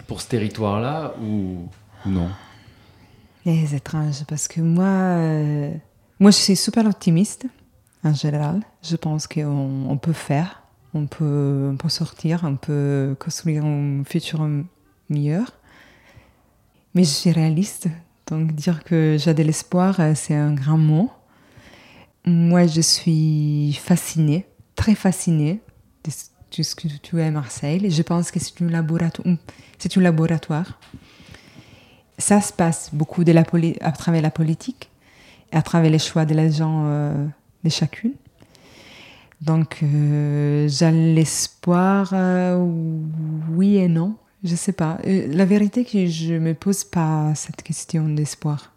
pour ce territoire-là ou, non? C'est étrange parce que moi, euh, moi, je suis super optimiste en général. Je pense qu'on peut faire, on peut, sortir, on peut construire un futur meilleur. Mais je suis réaliste, donc dire que j'ai de l'espoir, euh, c'est un grand mot. Moi, je suis fascinée, très fascinée de ce que tu es à Marseille. Je pense que c'est un laboratoire. C'est un laboratoire. Ça se passe beaucoup de à travers la politique, à travers les choix des gens euh, de chacune. Donc, euh, j'ai l'espoir, euh, oui et non. Je sais pas. la vérité, est que je me pose pas cette question d'espoir.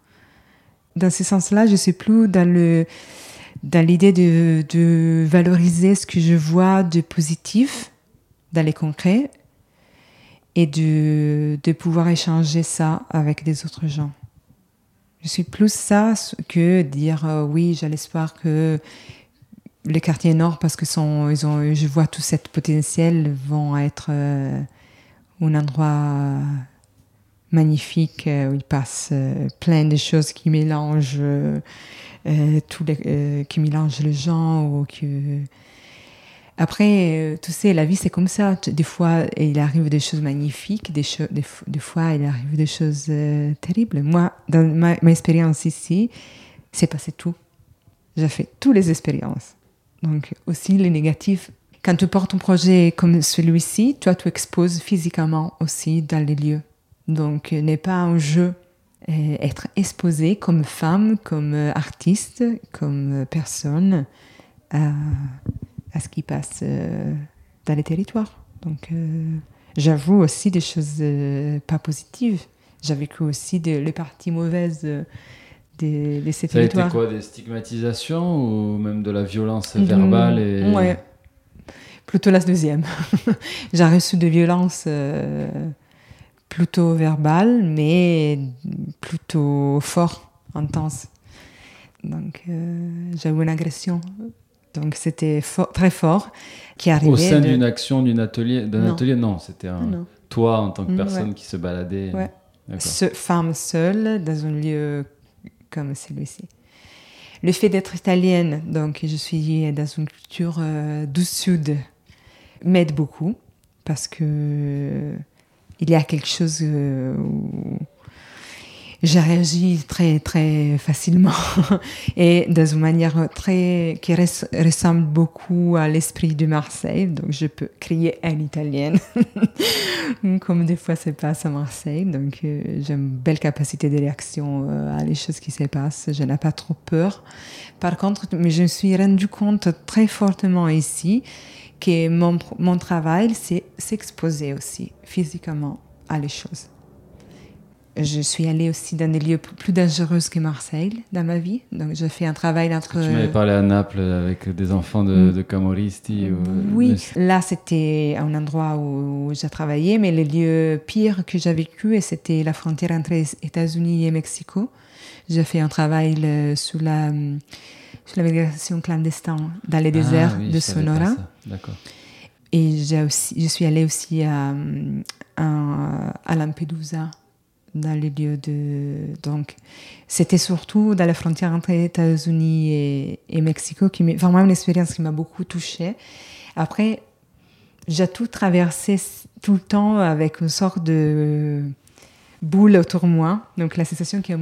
Dans ce sens-là, je suis plus dans le dans l'idée de, valoriser ce que je vois de positif dans les concrets et de, de pouvoir échanger ça avec des autres gens. Je suis plus ça que dire euh, oui, j'ai l'espoir que les quartiers nord, parce que sont, ils ont, je vois tout cet potentiel, vont être euh, un endroit magnifique où il passe plein de choses qui mélangent, tous les, qui mélangent les gens ou que après, euh, tu sais, la vie, c'est comme ça. Des fois, il arrive des choses magnifiques, des, des, fois, il arrive des choses euh, terribles. Moi, dans ma, expérience ici, c'est passé tout. J'ai fait toutes les expériences. Donc, aussi les négatifs. Quand tu portes un projet comme celui-ci, toi, tu exposes physiquement aussi dans les lieux. Donc, euh, n'est pas un jeu. être exposé comme femme, comme artiste, comme personne à ce qui passe euh, dans les territoires. Donc, euh, j'avoue aussi des choses euh, pas positives. J'ai vécu aussi des, les parties mauvaises de, de, ces Ça territoires. A été quoi Des stigmatisations ou même de la violence mhm. verbale et... Ouais, plutôt la deuxième. J'ai reçu de violences plutôt verbales, mais plutôt fort, intenses. Donc, j'ai eu une agression donc c'était très fort qui arrivait. Au sein d'une action d'un atelier, d'un atelier, non, c'était toi en tant que mm, personne qui se baladait. Ouais. femme seule dans un lieu comme celui-ci. Le fait d'être italienne, donc je suis dans une culture euh, du sud, m'aide beaucoup parce que il y a quelque chose euh, où j'ai réagi très très facilement et dans une manière très qui ressemble beaucoup à l'esprit de Marseille. Donc je peux crier en italienne, comme des fois se passe à Marseille. Donc euh, j'ai une belle capacité de réaction euh, à les choses qui se passent. Je n'ai pas trop peur. Par contre, mais je me suis rendu compte très fortement ici que mon, mon travail, c'est s'exposer aussi physiquement à les choses je suis allée aussi dans des lieux plus dangereux que Marseille dans ma vie. Donc, j'ai fait un travail entre. Tu m'avais parlé à Naples avec des enfants de, mm. Camoristi. Oui, là, c'était un endroit où, j'ai travaillé, mais le lieu pire que j'ai vécu, c'était la frontière entre États-Unis et Mexico. J'ai fait un travail sous la, sous la migration clandestine dans les ah déserts de Sonora. D'accord. Et aussi, je suis allée aussi à, à, à Lampedusa dans les lieux de. Donc, c'était surtout dans la frontière entre États-Unis et, et, Mexico qui vraiment une expérience qui m'a beaucoup touchée. Après, j'ai tout traversé tout le temps avec une sorte de boule autour de moi. Donc, la sensation que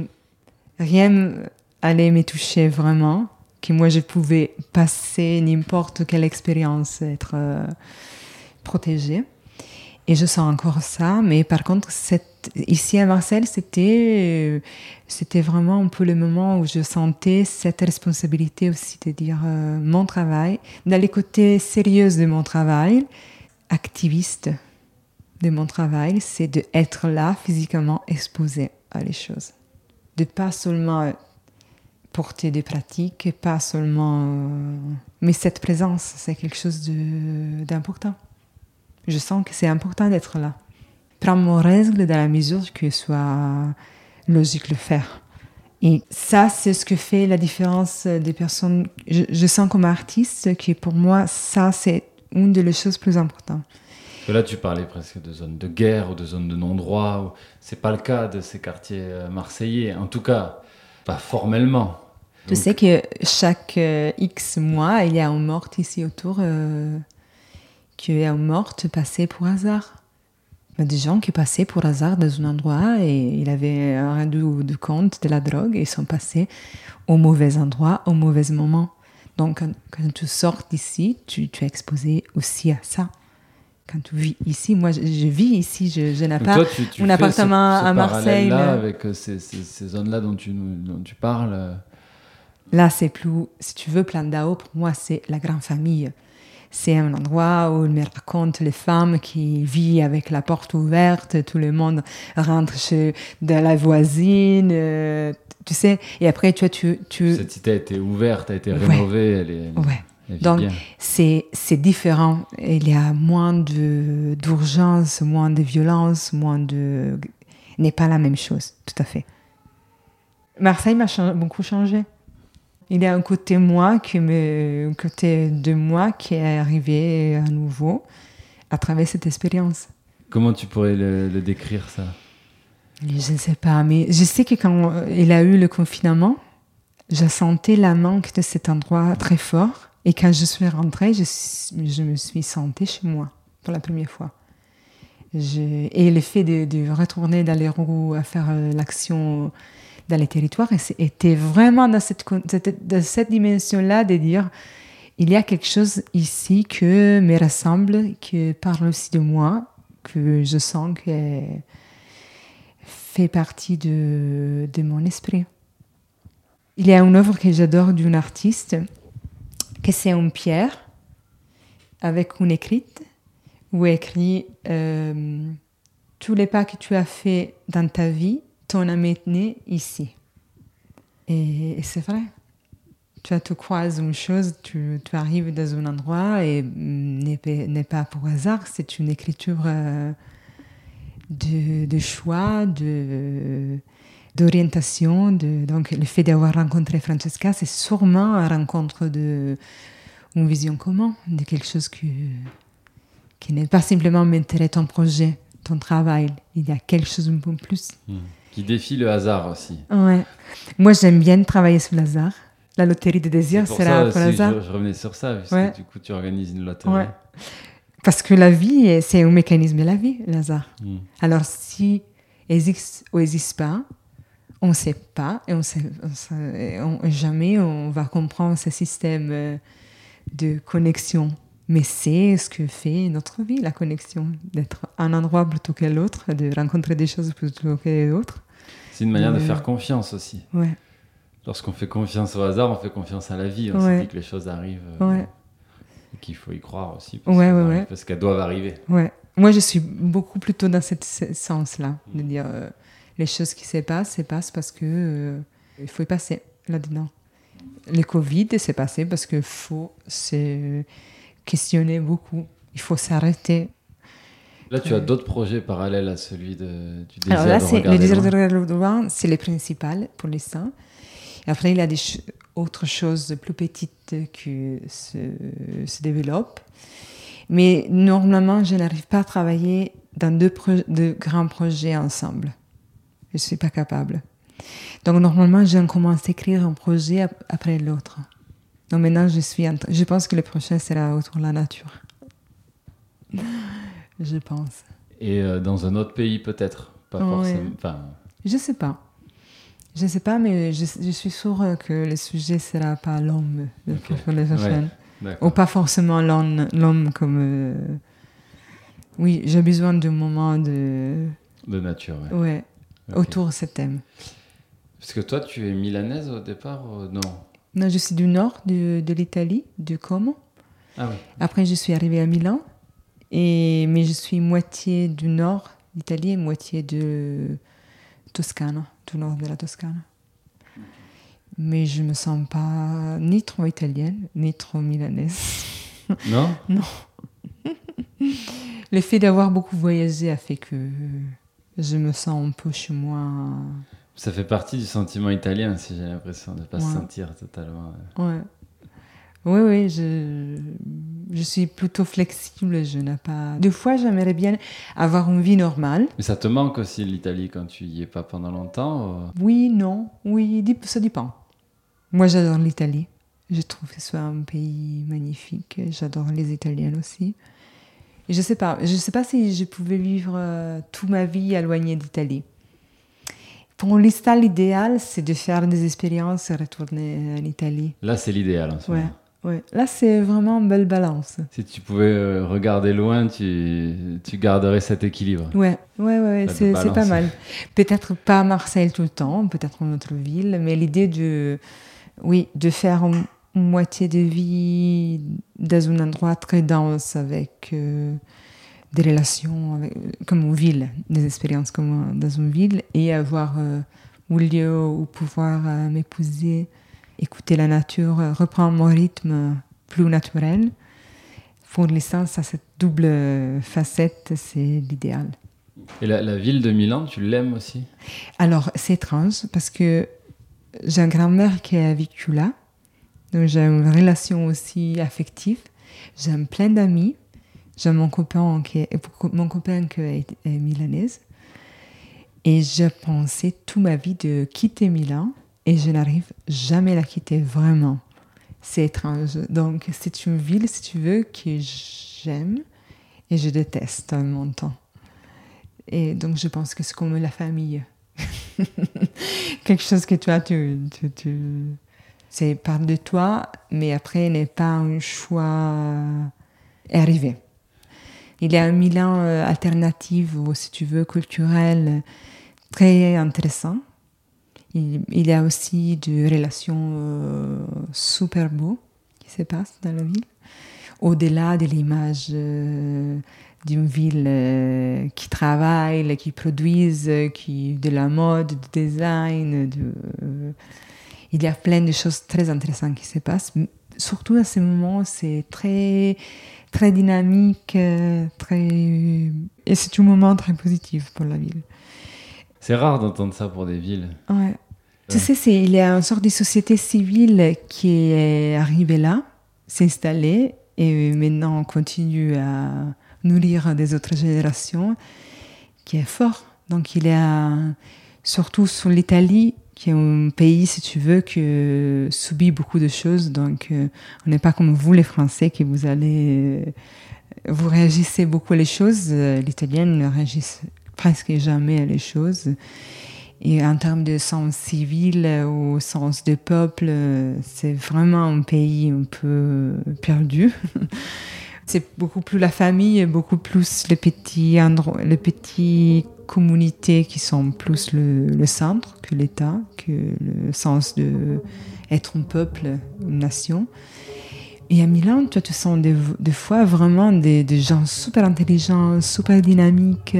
rien allait me toucher vraiment, que moi je pouvais passer n'importe quelle expérience, être euh, protégée. Et je sens encore ça, mais par contre, ici à Marseille, c'était, c'était vraiment un peu le moment où je sentais cette responsabilité aussi de dire euh, mon travail, dans les côtés sérieux de mon travail, activiste de mon travail, c'est d'être là physiquement exposé à les choses. De pas seulement porter des pratiques, pas seulement. Euh, mais cette présence, c'est quelque chose d'important je sens que c'est important d'être là. Prendre mon règle dans la mesure que ce soit logique le faire. Et ça, c'est ce que fait la différence des personnes. Je, sens comme artiste que pour moi, ça, c'est une des choses plus importantes. là, tu parlais presque de zones de guerre ou de zones de non-droit. C'est pas le cas de ces quartiers euh, marseillais. En tout cas, pas formellement. Je sais que chaque euh, X mois, il y a un mort ici autour. Euh, qui est morte passée pour hasard. Il y a des gens qui passaient pour hasard dans un endroit et il avait rendu de compte de la drogue et ils sont passés au mauvais endroit, au mauvais moment. Donc, quand, tu sors d'ici, tu, tu, es exposé aussi à ça. Quand tu vis ici, moi je, vis ici, je, n'ai pas un appartement à Marseille. Là, avec euh, ces, ces, zones-là dont tu, dont tu parles. Euh? Là, c'est plus, si tu veux, Plan d'Ao, pour moi, c'est la grande famille c'est un endroit où il me raconte les femmes qui vivent avec la porte ouverte, tout le monde rentre chez de la voisine, euh, tu sais. Et après, tu vois, tu, tu... Cette cité a été ouverte, a été rénovée, elle est... Ouais. Donc, c'est, c'est différent. Il y a moins de, d'urgence, moins de violence, moins de... N'est pas la même chose, tout à fait. Marseille m'a beaucoup changé. Il y a un côté moi qui me, un côté de moi qui est arrivé à nouveau à travers cette expérience. Comment tu pourrais le, le décrire ça? Je ne sais pas, mais je sais que quand il a eu le confinement, j'ai senti la manque de cet endroit très fort. Et quand je suis rentrée, je, je me suis sentie chez moi pour la première fois. Je, et le fait de, de retourner dans les roues à faire euh, l'action dans les territoires était vraiment dans cette, cette dimension-là de dire il y a quelque chose ici que me rassemble, qui parle aussi de moi, que je sens que fait partie de, de mon esprit. Il y a une œuvre que j'adore d'une artiste, que c'est une pierre avec une écrite où écrit euh, tous les pas que tu as fait dans ta vie t'ont amené ici. Et, c'est vrai. Tu te croises une chose, tu, arrives dans un endroit et n'est pas pour hasard, c'est une écriture euh, de, de, choix, de d'orientation. De, donc le fait d'avoir rencontré Francesca, c'est sûrement une rencontre de une vision commune, de quelque chose que, qui n'est pas simplement maintenir ton projet, ton travail. Il y a quelque chose peu plus. Mmh. Qui défie le hasard aussi. Ouais. Moi, j'aime bien travailler sur le hasard. La loterie des désirs sera pour le hasard. Je, je, revenais sur ça, parce ouais. que du coup, tu organises une loterie. Ouais. Parce que la vie, c'est un mécanisme de la vie, le hasard. Mmh. Alors, si existe ou n'existe pas, on ne sait pas et on sait, on sait on, jamais on va comprendre ce système de connexion. Mais c'est ce que fait notre vie, la connexion, d'être un endroit plutôt que l'autre, de rencontrer des choses plutôt que d'autres. C'est une manière euh, de faire confiance aussi. Ouais. Lorsqu'on fait confiance au hasard, on fait confiance à la vie. On se dit que les choses arrivent. Euh. Et qu'il faut y croire aussi. Parce qu'elles doivent arriver. Ouais. Moi, je suis beaucoup plutôt dans ce sens-là, de dire euh, les choses qui se passent, se passent parce que euh, il faut y passer là-dedans. Le Covid s'est passé parce qu'il faut se questionner beaucoup. Il faut s'arrêter. Là, tu as d'autres projets parallèles à celui de, du désir Alors là, de regarder le désir de regarder loin, c'est le principal pour l'instant. Après, il y a des ch autres choses plus petites qui se, se développent. Mais normalement, je n'arrive pas à travailler dans deux, deux grands projets ensemble. Je ne suis pas capable. Donc normalement, je commence à écrire un projet après l'autre. Donc maintenant, je suis je pense que le prochain sera autour de la nature. Je pense. Et euh, dans un autre pays peut-être, pas Ouais. forcément. Enfin, Je sais pas. Je sais pas, mais je, je suis sûre que le sujet sera pas l'homme de Ok. l'année prochaine. Ou pas forcément l'homme comme. euh, Oui, j'ai besoin d'un moment de. De nature, ouais. Ouais, autour de ce thème. Parce que toi, tu es milanaise au départ ou- Non? Non, je suis du nord de, de l'Italie, de Como. Ah oui. Après, je suis arrivée à Milan. Et, mais je suis moitié du nord d'Italie et moitié de Toscane, du nord de la Toscane. Mais je me sens pas ni trop italienne, ni trop milanaise. Non? Le fait d'avoir beaucoup voyagé a fait que je me sens un peu chez moi. Ça fait partie du sentiment italien, si j'ai l'impression de ne pas se Ouais. sentir totalement. euh. Ouais. Oui, oui, je, je suis plutôt flexible. Je n'ai pas. Des fois, j'aimerais bien avoir une vie normale. Mais ça te manque aussi l'Italie quand tu y es pas pendant longtemps ou- Oui, non, oui, ça dépend. Moi, j'adore l'Italie. Je trouve que c'est un pays magnifique. J'adore les Italiens aussi. Et je sais pas, je sais pas si je pouvais vivre euh, toute ma vie éloignée d'Italie. Pour l'instant, l'idéal, c'est de faire des expériences et retourner en Italie. Là, c'est l'idéal en ce moment. ouais. Là, c'est vraiment une belle balance. Si tu pouvais euh, regarder loin, tu, tu garderais cet équilibre. Ouais, ouais, ouais, c'est pas mal. Peut-être pas à Marseille tout le temps, peut-être une autre ville, mais l'idée de, oui, de faire une, moitié de vie dans un endroit très dense avec euh, des relations avec- comme une ville, des expériences comme dans une ville et avoir euh, un lieu où pouvoir euh, m'épouser, écouter la nature, euh, reprendre mon rythme plus naturel. Pour l'instant, ça, cette double facette, c'est l'idéal. Et la, la ville de Milan, tu l'aimes aussi? Alors, c'est étrange parce que j'ai une grand-mère qui a vécu là Donc j'ai une relation aussi affective. J'aime plein d'amis. J'ai mon copain qui est, mon copain qui est, est milanaise. Et je pensais toute ma vie de quitter Milan et je n'arrive jamais à la quitter vraiment. C'est étrange. Donc c'est une ville, si tu veux, que j'aime et je déteste en même temps. Et donc je pense que c'est comme la famille. Quelque chose que toi, tu, tu, tu c'est part de toi, mais après n'est pas un choix arrivé. Il y a un Milan euh, alternatif ou si tu veux culturel très intéressant. Il, il y a aussi des relations euh, super beaux qui se passent dans la ville, au-delà de l'image euh, d'une ville euh, qui travaille, qui produise, qui de la mode, du design. De, il y a plein de choses très intéressantes qui se passent. Surtout à ce moment, c'est très très dynamique, très et c'est un moment très positif pour la ville. C'est rare d'entendre ça pour des villes. Ouais. Tu sais, c'est, il y a une sorte de société civile qui est arrivée là, s'est installée, et maintenant on continue à nourrir des autres générations, qui est fort. Donc il y a, surtout sur l'Italie, qui est un pays, si tu veux, qui subit beaucoup de choses. Donc euh, on n'est pas comme vous, les Français, qui vous allez... Vous réagissez beaucoup à les choses. L'Italienne ne réagit presque jamais à les choses. Et en termes de sens civil ou sens de peuple, c'est vraiment un pays un peu perdu. c'est beaucoup plus la famille beaucoup plus les petits les petites communautés qui sont plus le, le centre que l'État, que le sens de être un peuple, une nation. Et à Milan, tu te sens des, fois vraiment des, gens super intelligents, super dynamiques,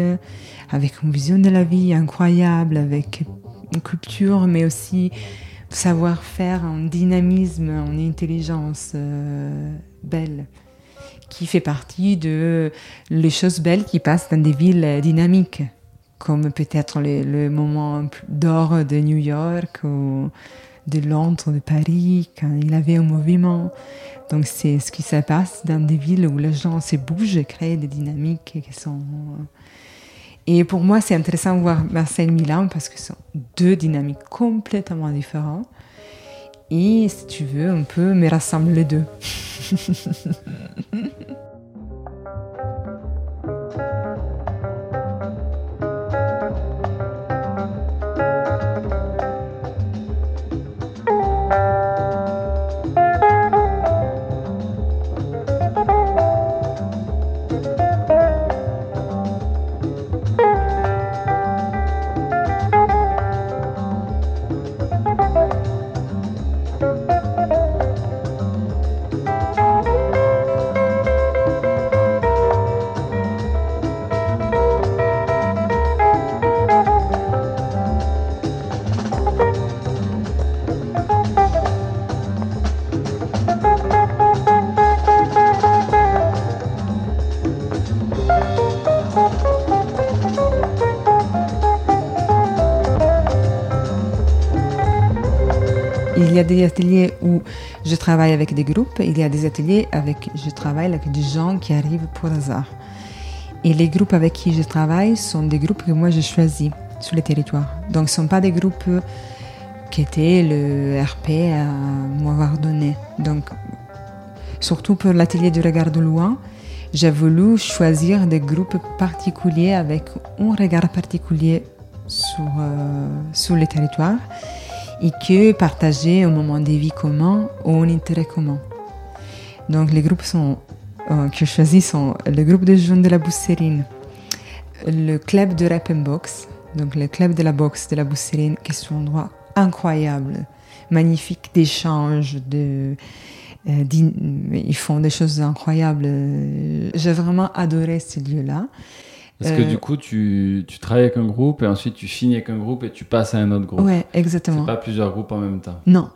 avec une vision de la vie incroyable, avec une culture, mais aussi savoir-faire, un dynamisme, une intelligence euh, belle, qui fait partie de les choses belles qui passent dans des villes dynamiques, comme peut-être le, le moment d'or de New York ou de Londres, de Paris, quand il avait un mouvement. Donc c'est ce qui se passe dans des villes où les gens se bougent, créent des dynamiques qui sont... Et pour moi, c'est intéressant de voir Marseille et Milan parce que ce sont deux dynamiques complètement différentes. Et si tu veux, on peut me rassembler les deux. y a des ateliers où je travaille avec des groupes, il y a des ateliers avec je travaille avec des gens qui arrivent pour hasard. Et les groupes avec qui je travaille sont des groupes que moi j'ai choisis sur le territoire. Donc ce ne sont pas des groupes qui étaient le RP à m'avoir donné. Donc surtout pour l'atelier du regard de loin, j'ai voulu choisir des groupes particuliers avec un regard particulier sur, euh, sur le territoire et que partager un moment de vie commun ou un intérêt commun. Donc les groupes sont, euh, que je choisis sont le groupe de jeunes de la Bousserine, le club de rap and box, donc le club de la boxe de la Bousserine, qui est un endroit incroyable, magnifique d'échanges, de, euh, ils font des choses incroyables. J'ai vraiment adoré ce lieu-là. Parce que euh, du coup, tu, tu, travailles avec un groupe et ensuite tu finis avec un groupe et tu passes à un autre groupe. Ouais, exactement. C'est pas plusieurs groupes en même temps. Non.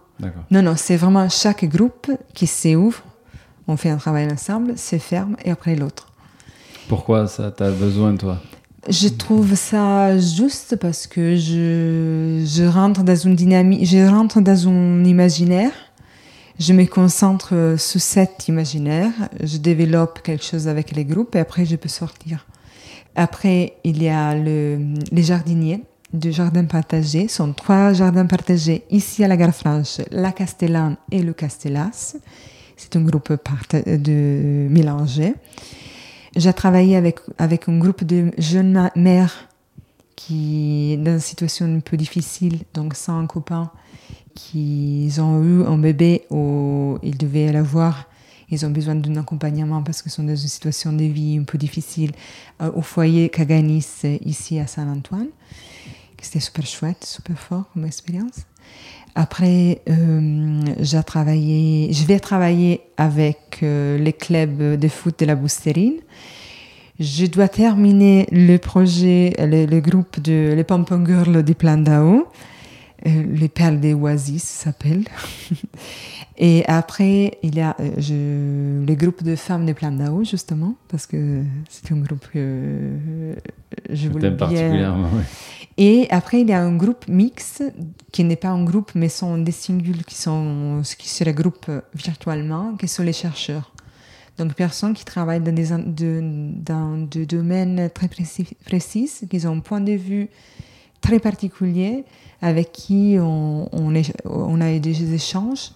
Non, non, c'est vraiment chaque groupe qui s'ouvre, on fait un travail ensemble, se ferme et après l'autre. Pourquoi ça T'as besoin toi? Je trouve ça juste parce que je, je rentre dans une dynamique, je rentre dans un imaginaire, Je me concentre sur cet imaginaire, je développe quelque chose avec les groupes et après je peux sortir. Après, il y a le, les jardiniers du jardin partagé. Ce sont trois jardins partagés ici à la Gare Franche, la Castellane et le Castellas. C'est un groupe de mélangé. J'ai travaillé avec, avec un groupe de jeunes mères qui, dans une situation un peu difficile, donc sans un copain, qui ont eu un bébé où ils devaient l'avoir. Ils ont besoin d'un accompagnement parce qu'ils sont dans une situation de vie un peu difficile euh, au foyer Caganis, ici à Saint-Antoine. C'était super chouette, super fort comme expérience. Après, euh, travaillé, je vais travailler avec euh, les clubs de foot de la Boustérine. Je dois terminer le projet, le, groupe de les Pompon Girls du Plan d'Ao. Euh, les perles des oasis s'appelle. Et après, il y a je, le groupe de femmes de Plan d'Ao, justement, parce que c'est un groupe que je voulais bien. particulièrement, oui. Et après, il y a un groupe mix qui n'est pas un groupe, mais sont des singules qui, sont, qui se regroupent virtuellement, qui sont les chercheurs. Donc, personnes qui travaillent dans des, dans des domaines très précis, précis, qui ont un point de vue très particulier, avec qui on, on, on a des échanges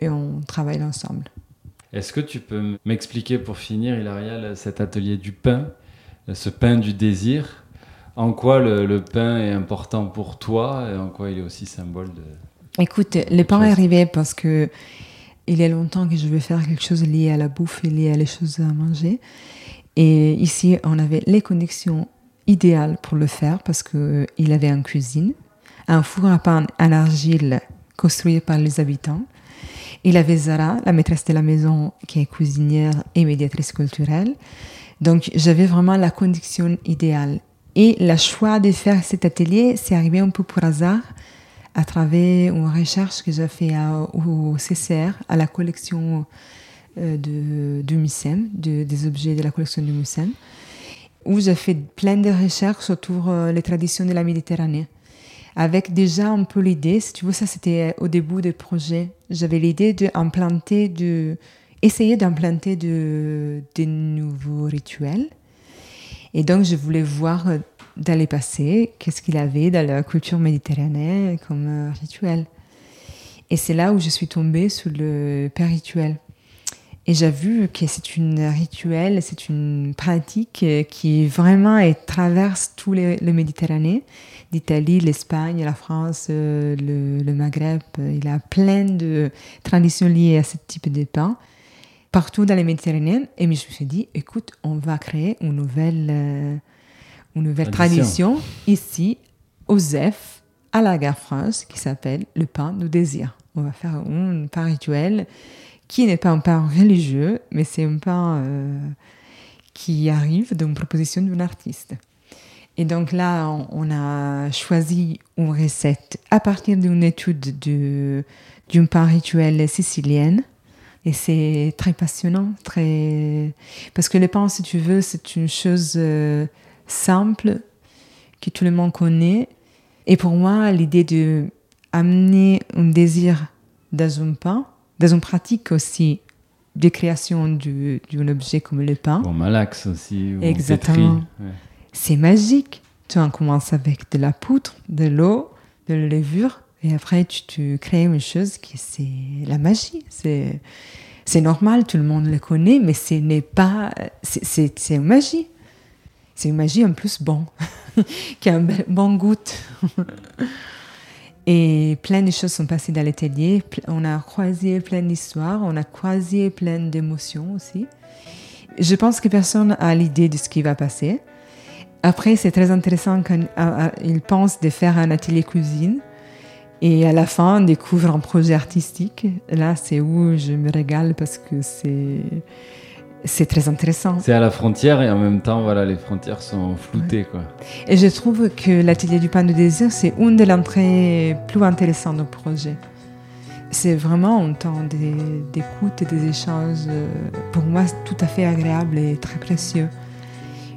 et on travaille ensemble. Est-ce que tu peux m'expliquer pour finir, Hilaria, cet atelier du pain, ce pain du désir? En quoi le, pain est important pour toi et en quoi il est aussi symbole de. Écoute, le pain est arrivé parce que il y a longtemps que je veux faire quelque chose lié à la bouffe et lié à les choses à manger. Et ici, on avait les conditions idéales pour le faire parce qu'il avait une cuisine, un four à pain en argile construit par les habitants. Il avait Zara, la maîtresse de la maison, qui est cuisinière et médiatrice culturelle. Donc, j'avais vraiment la condition idéale. Et le choix de faire cet atelier, c'est arrivé un peu par hasard à travers une recherche que j'ai fait au CCR, à la collection euh, de, du MUSEM, des objets de la collection du MUSEM, où j'ai fait plein de recherches autour des euh, traditions de la Méditerranée. Avec déjà un peu l'idée, si tu veux, ça c'était au début du projet, j'avais l'idée d'implanter, de, d'implanter de, nouveaux rituels et donc, je voulais voir euh, dans le passé qu'est-ce qu'il avait dans la culture méditerranéenne comme euh, rituel. Et c'est là où je suis tombée sur le père rituel. Et j'ai vu que c'est une rituel, c'est une pratique euh, qui vraiment traverse tout le, Méditerranée, d'Italie, l'Espagne, la France, le, le, Maghreb. Il a plein de traditions liées à ce type de pain partout dans les Méditerranéens. Et je me suis dit, écoute, on va créer une nouvelle, euh, une nouvelle tradition. ici, au ZEF, à la gare France, qui s'appelle le pain du désir. On va faire un pain rituel qui n'est pas un pain religieux, mais c'est un pain euh, qui arrive d'une proposition d'un artiste. Et donc là, on, a choisi une recette à partir d'une étude d'une pain rituel sicilienne et c'est très passionnant, très... parce que le pain, si tu veux, c'est une chose euh, simple que tout le monde connaît. Et pour moi, l'idée de amener un désir dans un pain, dans une pratique aussi de création d'un objet comme le pain. Bon, malaxe aussi. Exactement. C'est magique. Tu en commences avec de la poudre, de l'eau, de la levure, et après, tu, tu crées une chose qui c'est la magie. C'est, c'est normal, tout le monde le connaît, mais ce n'est pas. C'est, c'est, une magie. C'est une magie en plus bon, qui a un bon goût. Et plein de choses sont passées dans l'atelier. On a croisé plein d'histoires, on a croisé plein d'émotions aussi. Je pense que personne a l'idée de ce qui va passer. Après, c'est très intéressant quand ils pensent de faire un atelier cuisine et à la fin, on découvre un projet artistique. Là, c'est où je me régale parce que c'est c'est très intéressant. C'est à la frontière et en même temps, voilà, les frontières sont floutées, quoi. Et je trouve que l'atelier du pain de désir, c'est une des entrées plus intéressantes du projet. C'est vraiment un temps d'écoute et des échanges, euh, pour moi, tout à fait agréable et très précieux.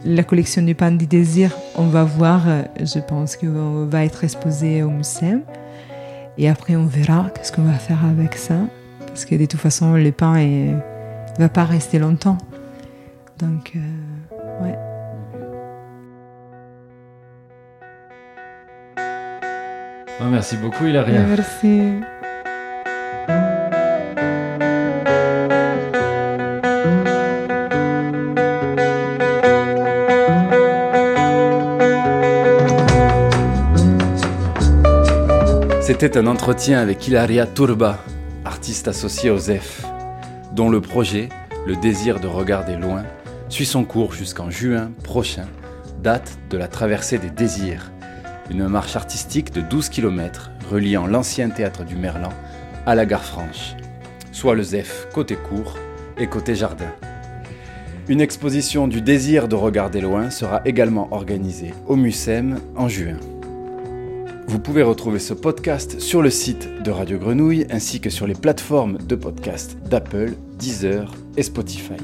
La collection du pain du désir, on va voir, euh, je pense qu'elle va être exposée au musée. Et après, on verra qu'est-ce qu'on va faire avec ça. Parce que de toute façon, le pain ne va pas rester longtemps. Donc, euh, ouais. merci beaucoup, Hilaria. Merci. C'était un entretien avec Hilaria Turba, artiste associée au ZEF, dont le projet, Le désir de regarder loin, suit son cours jusqu'en juin prochain, date de la traversée des désirs, une marche artistique de 12 km reliant l'ancien théâtre du Merlan à la gare franche, soit le ZEF côté cours et côté jardin. Une exposition du désir de regarder loin sera également organisée au MUSEM en juin. Vous pouvez retrouver ce podcast sur le site de Radio Grenouille ainsi que sur les plateformes de podcast d'Apple, Deezer et Spotify.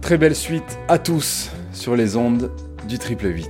Très belle suite à tous sur les ondes du triple 8.